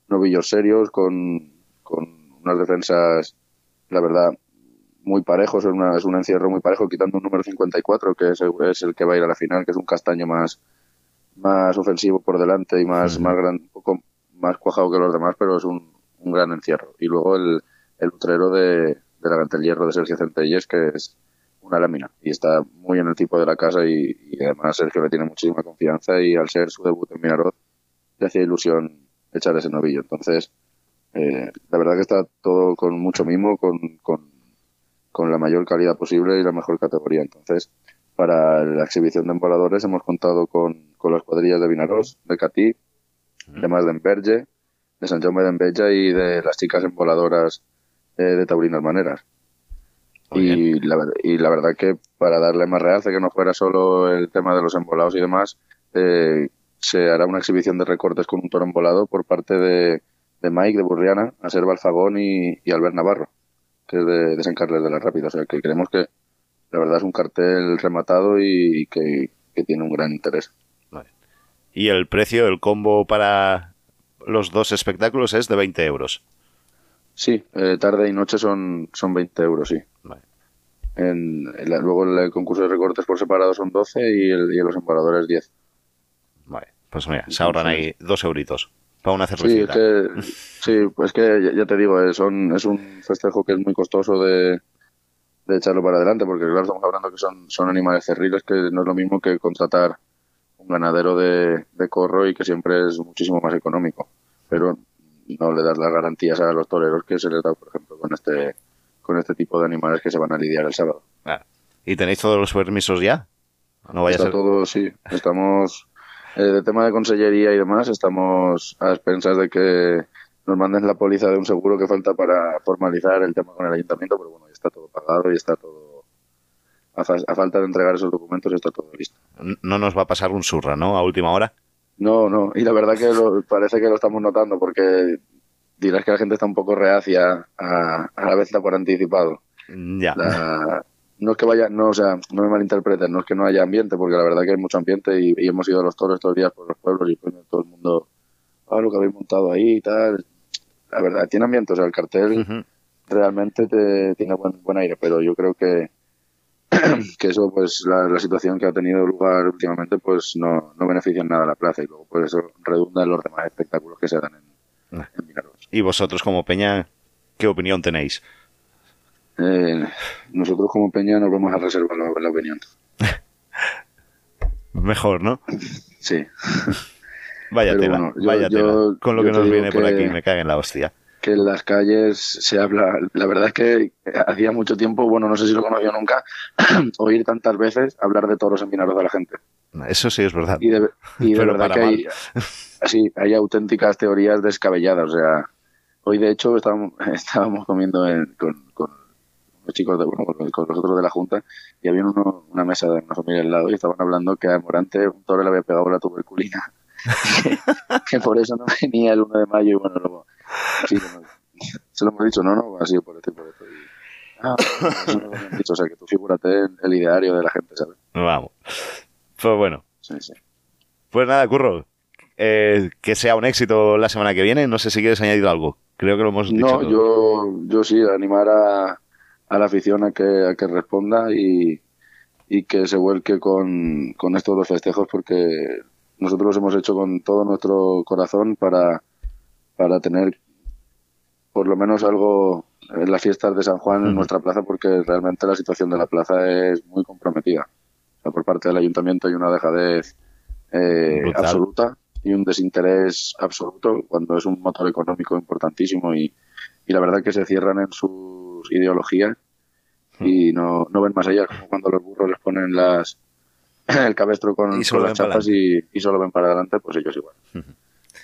novillos serios, con, con unas defensas, la verdad, muy parejos, es, una- es un encierro muy parejo, quitando un número 54, que es el, es el que va a ir a la final, que es un castaño más, más ofensivo por delante y más, más gran, un poco más cuajado que los demás, pero es un, un gran encierro. Y luego el, el utrero de, de la Hierro de Sergio Centelles, que es una lámina y está muy en el tipo de la casa y, y además Sergio le tiene muchísima confianza y al ser su debut en Minaroz le hacía ilusión echar ese novillo. Entonces, eh, la verdad que está todo con mucho mimo, con, con, con la mayor calidad posible y la mejor categoría. Entonces, para la exhibición de emboladores hemos contado con, con las cuadrillas de Vinaroz, de Catí, además de Enverge, de San Jaume de Enveja y de las chicas emboladoras eh, de Taurinas Maneras. Y la, y la verdad que para darle más realce, que no fuera solo el tema de los embolados y demás, eh, se hará una exhibición de recortes con un toro embolado por parte de, de Mike, de Burriana, a ser Balfagón y, y Albert Navarro, que es de, de San Carles de la Rápida. O sea que creemos que la verdad es un cartel rematado y, y que, que tiene un gran interés. Y el precio, el combo para los dos espectáculos es de 20 euros. Sí, eh, tarde y noche son, son 20 euros, sí. En, en la- luego el concurso de recortes por separado son 12 y, el, y los emboladores 10. Vale, pues mira, se ahorran ahí dos euritos para una Sí, es cervecita. que, sí, pues que ya, te digo, eh, son, es un festejo que es muy costoso de, de echarlo para adelante, porque claro, estamos hablando que son, son animales cerriles, que no es lo mismo que contratar un ganadero de, de corro y que siempre es muchísimo más económico. Pero no le das las garantías a los toreros que se les da, por ejemplo, con este, con este tipo de animales que se van a lidiar el sábado. Ah, ¿Y tenéis todos los permisos ya? No vaya a Está ser... todo, sí. Estamos, eh, de tema de consellería y demás, estamos a expensas de que nos manden la póliza de un seguro que falta para formalizar el tema con el ayuntamiento, pero bueno, ya está todo pagado y está todo, a, fa- a falta de entregar esos documentos, está todo listo. No nos va a pasar un surra, ¿no? A última hora. No, no, y la verdad que lo- parece que lo estamos notando porque dirás que la gente está un poco reacia a, a la venta por anticipado. Ya. La- no es que vaya, no, o sea, no me malinterpreten, no es que no haya ambiente, porque la verdad que hay mucho ambiente y, y hemos ido a los toros estos días por los pueblos y coño, todo el mundo, ah, lo que habéis montado ahí y tal. La verdad, tiene ambiente, o sea, el cartel realmente te, tiene buen, buen aire, pero yo creo que, que eso, pues la, la situación que ha tenido lugar últimamente, pues no, no beneficia en nada a la plaza y luego pues eso redunda en los demás espectáculos que se dan en, en Vinaroz. Y vosotros como Peña, ¿qué opinión tenéis? Eh, nosotros como Peña nos vamos a reservar la, la opinión. Mejor, ¿no? Sí. Vaya Pero tela, bueno, yo- vaya yo- tela. Con lo que nos viene por que- aquí, me caga en la hostia. que en las calles se habla, la verdad es que hacía mucho tiempo, bueno, no sé si lo conoció nunca, oír tantas veces hablar de toros en Vinaroz a la gente. Eso sí es verdad. Y de, y de Pero verdad que hay, así, hay auténticas teorías descabelladas. O sea, hoy de hecho estábamos, estábamos comiendo en- con, con los chicos, de, bueno, con, los otros de la Junta y había uno- una mesa de una familia al lado y estaban hablando que a Morante un toro le había pegado la tuberculina. que, que por eso no venía el 1 de mayo y bueno, luego, sí, bueno, se lo hemos dicho, no, no, ha sido por esto y por esto. Y Ah, o sea, que tú figúrate en el ideario de la gente, ¿sabes? Vamos. Pues bueno. Sí, sí. Pues nada, Curro. eh, que sea un éxito la semana que viene. No sé si quieres añadir algo. Creo que lo hemos dicho. No, todo. yo, yo sí, animar a, a la afición a que, a que responda y, y que se vuelque con, con estos dos festejos porque nosotros los hemos hecho con todo nuestro corazón para, para tener por lo menos algo en las fiestas de San Juan en nuestra plaza porque realmente la situación de la plaza es muy comprometida. O sea, por parte del ayuntamiento hay una dejadez eh, absoluta y un desinterés absoluto cuando es un motor económico importantísimo y, y la verdad que se cierran en sus ideologías y no, no ven más allá, como cuando los burros les ponen las el cabestro con, con las chapas y, y solo ven para adelante, pues ellos igual.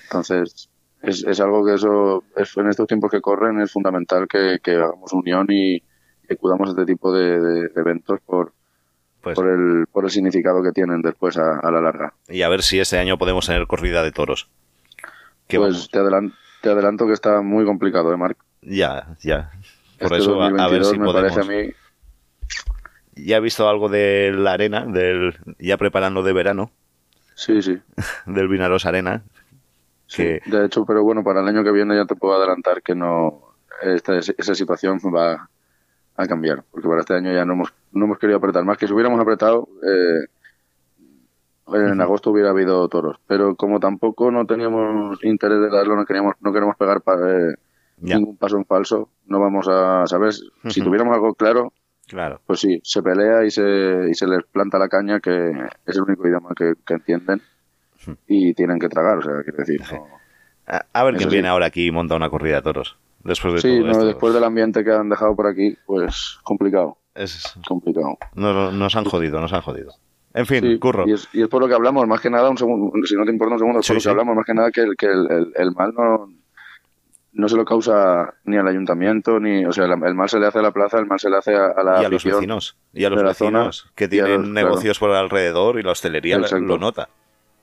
Entonces, es, es algo que eso, es, en estos tiempos que corren, es fundamental que, que hagamos unión y que acudamos a este tipo de, de- de eventos por, Pues- por, el, por el significado que tienen después a, a la larga. Y a ver si este año podemos tener corrida de toros. Pues te, adelan- te adelanto que está muy complicado, ¿eh, Marc? Ya, ya. Por Este eso, a- a, ver 2022 si me podemos. parece a mí Ya he visto algo de la arena, del ya preparando de verano, Sí, sí. del Vinaros Arena. Que, De hecho, pero bueno, para el año que viene ya te puedo adelantar que no esta, esa situación va a cambiar, porque para este año ya no hemos, no hemos querido apretar más. Que si hubiéramos apretado, eh, en agosto hubiera habido toros, pero como tampoco no teníamos interés de darlo, no queríamos, no queremos pegar eh, ningún paso en falso, no vamos a saber. Si tuviéramos algo claro, claro. pues sí, se pelea y se, y se les planta la caña, que es el único idioma que, que entienden y tienen que tragar, o sea, quiero decir, no- A, a ver quién sí. viene ahora aquí y monta una corrida de toros. Después de Sí, todo no, esto. después del ambiente que han dejado por aquí, pues complicado. Es complicado. Nos, nos han jodido, nos han jodido. En fin, Sí, curro. Y es, y es por lo que hablamos, más que nada, un segundo, si no te importa un segundo, es Sí, por lo que hablamos, más que nada que el, que el, el- el mal no, no se lo causa ni al ayuntamiento, ni, o sea, el, mal se le hace a la plaza, el mal se le hace a, a la y a los vecinos. Y a los zona, vecinos que tienen los- claro. negocios por alrededor y la hostelería lo- Exacto. lo nota.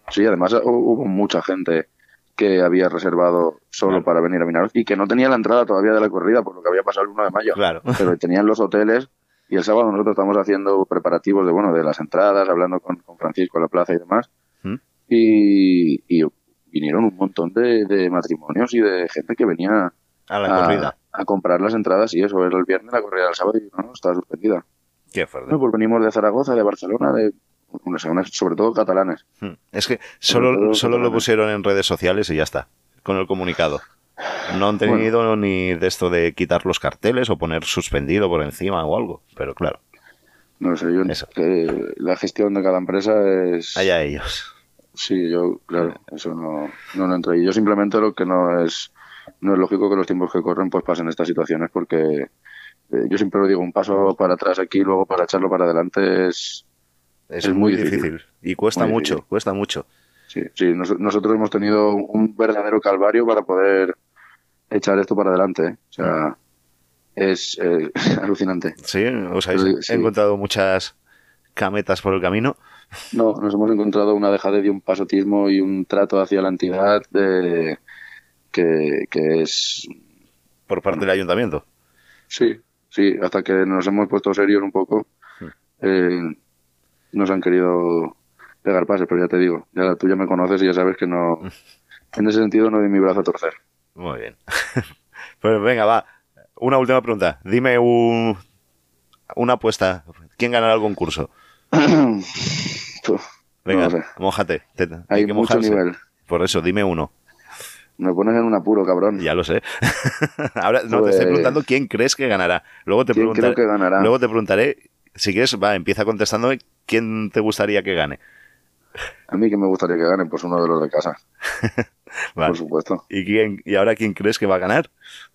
Sí, además hu- hubo mucha gente que había reservado solo para venir a Vinaroz y que no tenía la entrada todavía de la corrida por lo que había pasado el 1 de mayo. Claro. Pero tenían los hoteles y el sábado nosotros estamos haciendo preparativos de bueno de las entradas, hablando con, con Francisco la plaza y demás. ¿Mm? Y, y vinieron un montón de, de matrimonios y de gente que venía A la corrida. a comprar las entradas y eso era el viernes la corrida del sábado y no, no, estaba suspendida. Qué fuerte. No, pues venimos de Zaragoza, de Barcelona, de unas- sobre todo catalanes. Hmm. Es que solo, solo lo pusieron en redes sociales y ya está. Con el comunicado. No han tenido ni de esto de quitar los carteles o poner suspendido por encima o algo. Pero claro, No sé, yo que la gestión de cada empresa es... allá ellos. Sí, yo, claro, eso no, no lo entro ahí. Yo simplemente lo que no es, no es lógico que los tiempos que corren pues pasen estas situaciones porque eh, yo siempre lo digo, un paso para atrás aquí, luego para echarlo para adelante es, Es, muy difícil. Y cuesta Muy mucho, difícil. cuesta mucho. Sí, sí, nos- nosotros hemos tenido un verdadero calvario para poder echar esto para adelante. ¿eh? O sea, es eh, alucinante. Sí, os habéis Pero, sí. encontrado muchas cametas por el camino. No, nos hemos encontrado una dejadez y un pasotismo y un trato hacia la entidad de, que, que es... Por parte del ayuntamiento. Sí, sí, hasta que nos hemos puesto serios un poco, eh, nos han querido pegar pases, pero ya te digo, ya tú ya me conoces y ya sabes que no... En ese sentido no doy mi brazo a torcer. Muy bien. pues venga, va. Una última pregunta. Dime un, una apuesta. ¿Quién ganará el concurso? Venga, No sé. mójate. Te- Hay que mucho mojarse. nivel. Por eso, dime uno. Me pones en un apuro, cabrón. Ya lo sé. Ahora no te Pues- estoy preguntando quién crees que ganará. Luego te ¿Quién preguntaré. creo que ganará? Luego te preguntaré. Si quieres, va, empieza contestando quién te gustaría que gane. A mí que me gustaría que gane, pues uno de los de casa, Vale. por supuesto. ¿Y, quién, ¿Y ahora quién crees que va a ganar?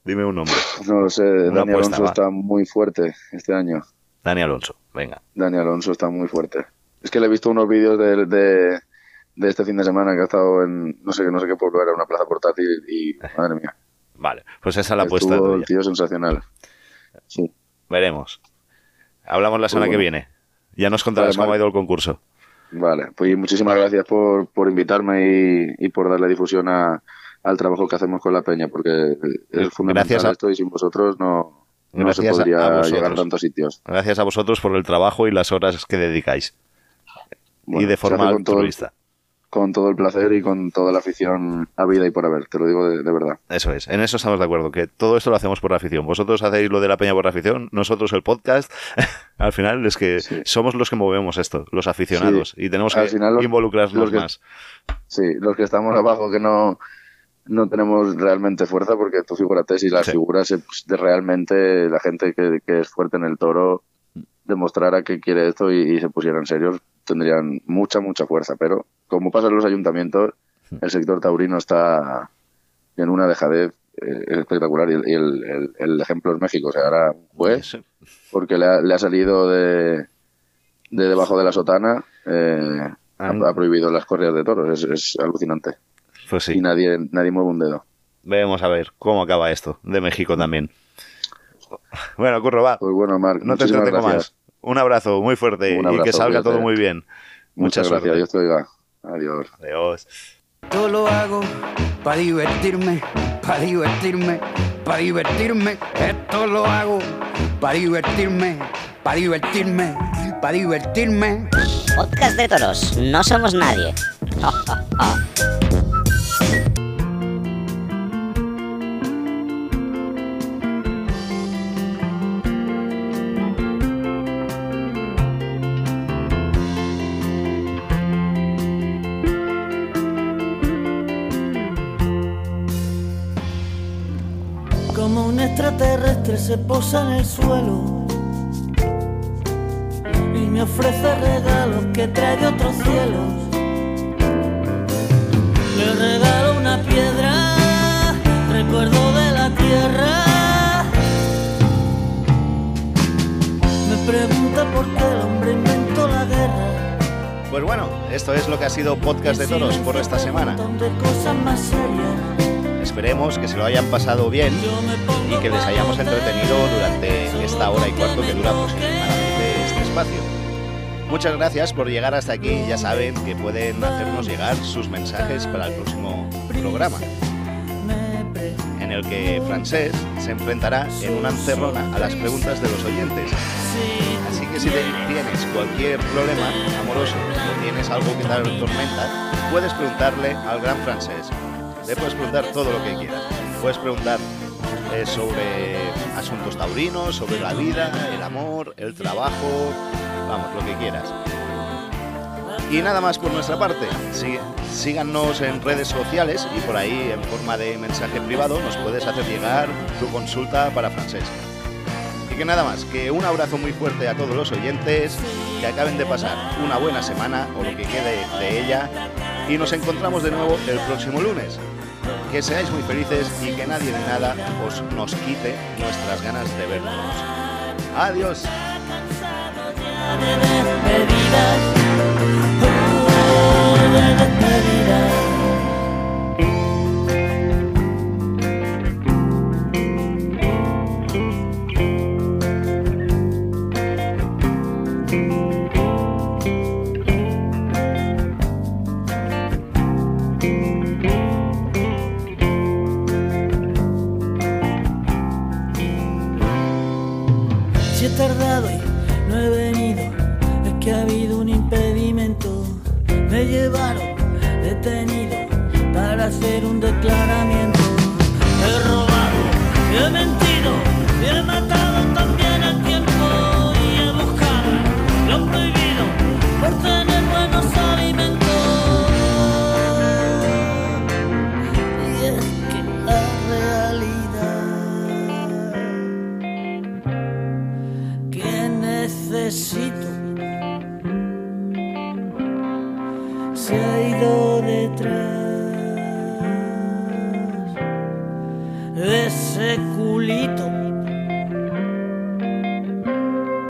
Dime un nombre. No lo sé, Una Dani apuesta, Alonso va. está muy fuerte este año. Dani Alonso, venga. Dani Alonso está muy fuerte. Es que le he visto unos vídeos de, de, de este fin de semana que ha estado en, no sé, no sé qué pueblo era, una plaza portátil y, madre mía, Vale, pues esa es la apuesta. el tío sensacional. Sí. Veremos. Hablamos la Pues semana que viene. Ya nos contarás Vale, cómo ha ido el concurso. Vale, pues muchísimas gracias por, por invitarme y, y por darle difusión a, al trabajo que hacemos con la peña, porque es fundamental Gracias a- esto y sin vosotros no, no se podría llegar a tantos sitios. Gracias a vosotros por el trabajo y las horas que dedicáis. Bueno, y de forma hace con todo el- altruista. Con todo el placer y con toda la afición a vida y por haber, te lo digo de, de verdad. Eso es, en eso estamos de acuerdo, que todo esto lo hacemos por afición. Vosotros hacéis lo de la peña por afición, nosotros el podcast. Al final es que somos los que movemos esto, los aficionados, Sí. y tenemos Al que final los- involucrarnos los que- más. Sí, los que estamos abajo que no, no tenemos realmente fuerza, porque tú figúrate si las figuras eh, pues, de realmente la gente que, que es fuerte en el toro demostrara que quiere esto y, y se pusieran serios, tendrían mucha, mucha fuerza. Pero como pasa en los ayuntamientos, el sector taurino está en una dejadez eh, espectacular y, el, el- ejemplo es México. O sea, ahora un juez, porque le ha, le ha salido de, de debajo de la sotana, eh, ha, ha prohibido las corridas de toros. Es, es alucinante. Pues sí. Y nadie, nadie mueve un dedo. Vemos a ver cómo acaba esto, de México también. Bueno, Curro, va. Pues bueno, Marc, No te entretengo gracias. más. Un abrazo muy fuerte Un y que salga todo muy bien. Muchas Mucha gracias. Dios te oiga. Adiós. Adiós. Esto lo hago para divertirme, para divertirme, para divertirme. Esto lo hago para divertirme, para divertirme, para divertirme. Podcast de toros, no somos nadie. se posa en el suelo y me ofrece regalos que trae de otros cielos. Le regalo una piedra, recuerdo de la tierra. Me pregunta por qué el hombre inventó la guerra. Pues bueno, esto es lo que ha sido Podcast de Toros por esta semana. De cosas más serias. Esperemos que se lo hayan pasado bien y que les hayamos entretenido durante esta hora y cuarto que dura aproximadamente este espacio. Muchas gracias por llegar hasta aquí. Ya saben que pueden hacernos llegar sus mensajes para el próximo programa, en el que Francés se enfrentará en una encerrona a las preguntas de los oyentes. Así que si tienes cualquier problema amoroso o tienes algo que te atormenta, puedes preguntarle al gran Francés. Le puedes preguntar todo lo que quieras. Puedes preguntar eh, sobre asuntos taurinos, sobre la vida, el amor, el trabajo, vamos, lo que quieras. Y nada más por nuestra parte. Sí- síganos en redes sociales y por ahí en forma de mensaje privado nos puedes hacer llegar tu consulta para francés. Y que nada más, que un abrazo muy fuerte a todos los oyentes, que acaben de pasar una buena semana o lo que quede de ella y nos encontramos de nuevo el próximo lunes. Que seáis muy felices y que nadie ni nada os nos quite nuestras ganas de vernos. Adiós. Llevaron detenido para hacer un declaramiento.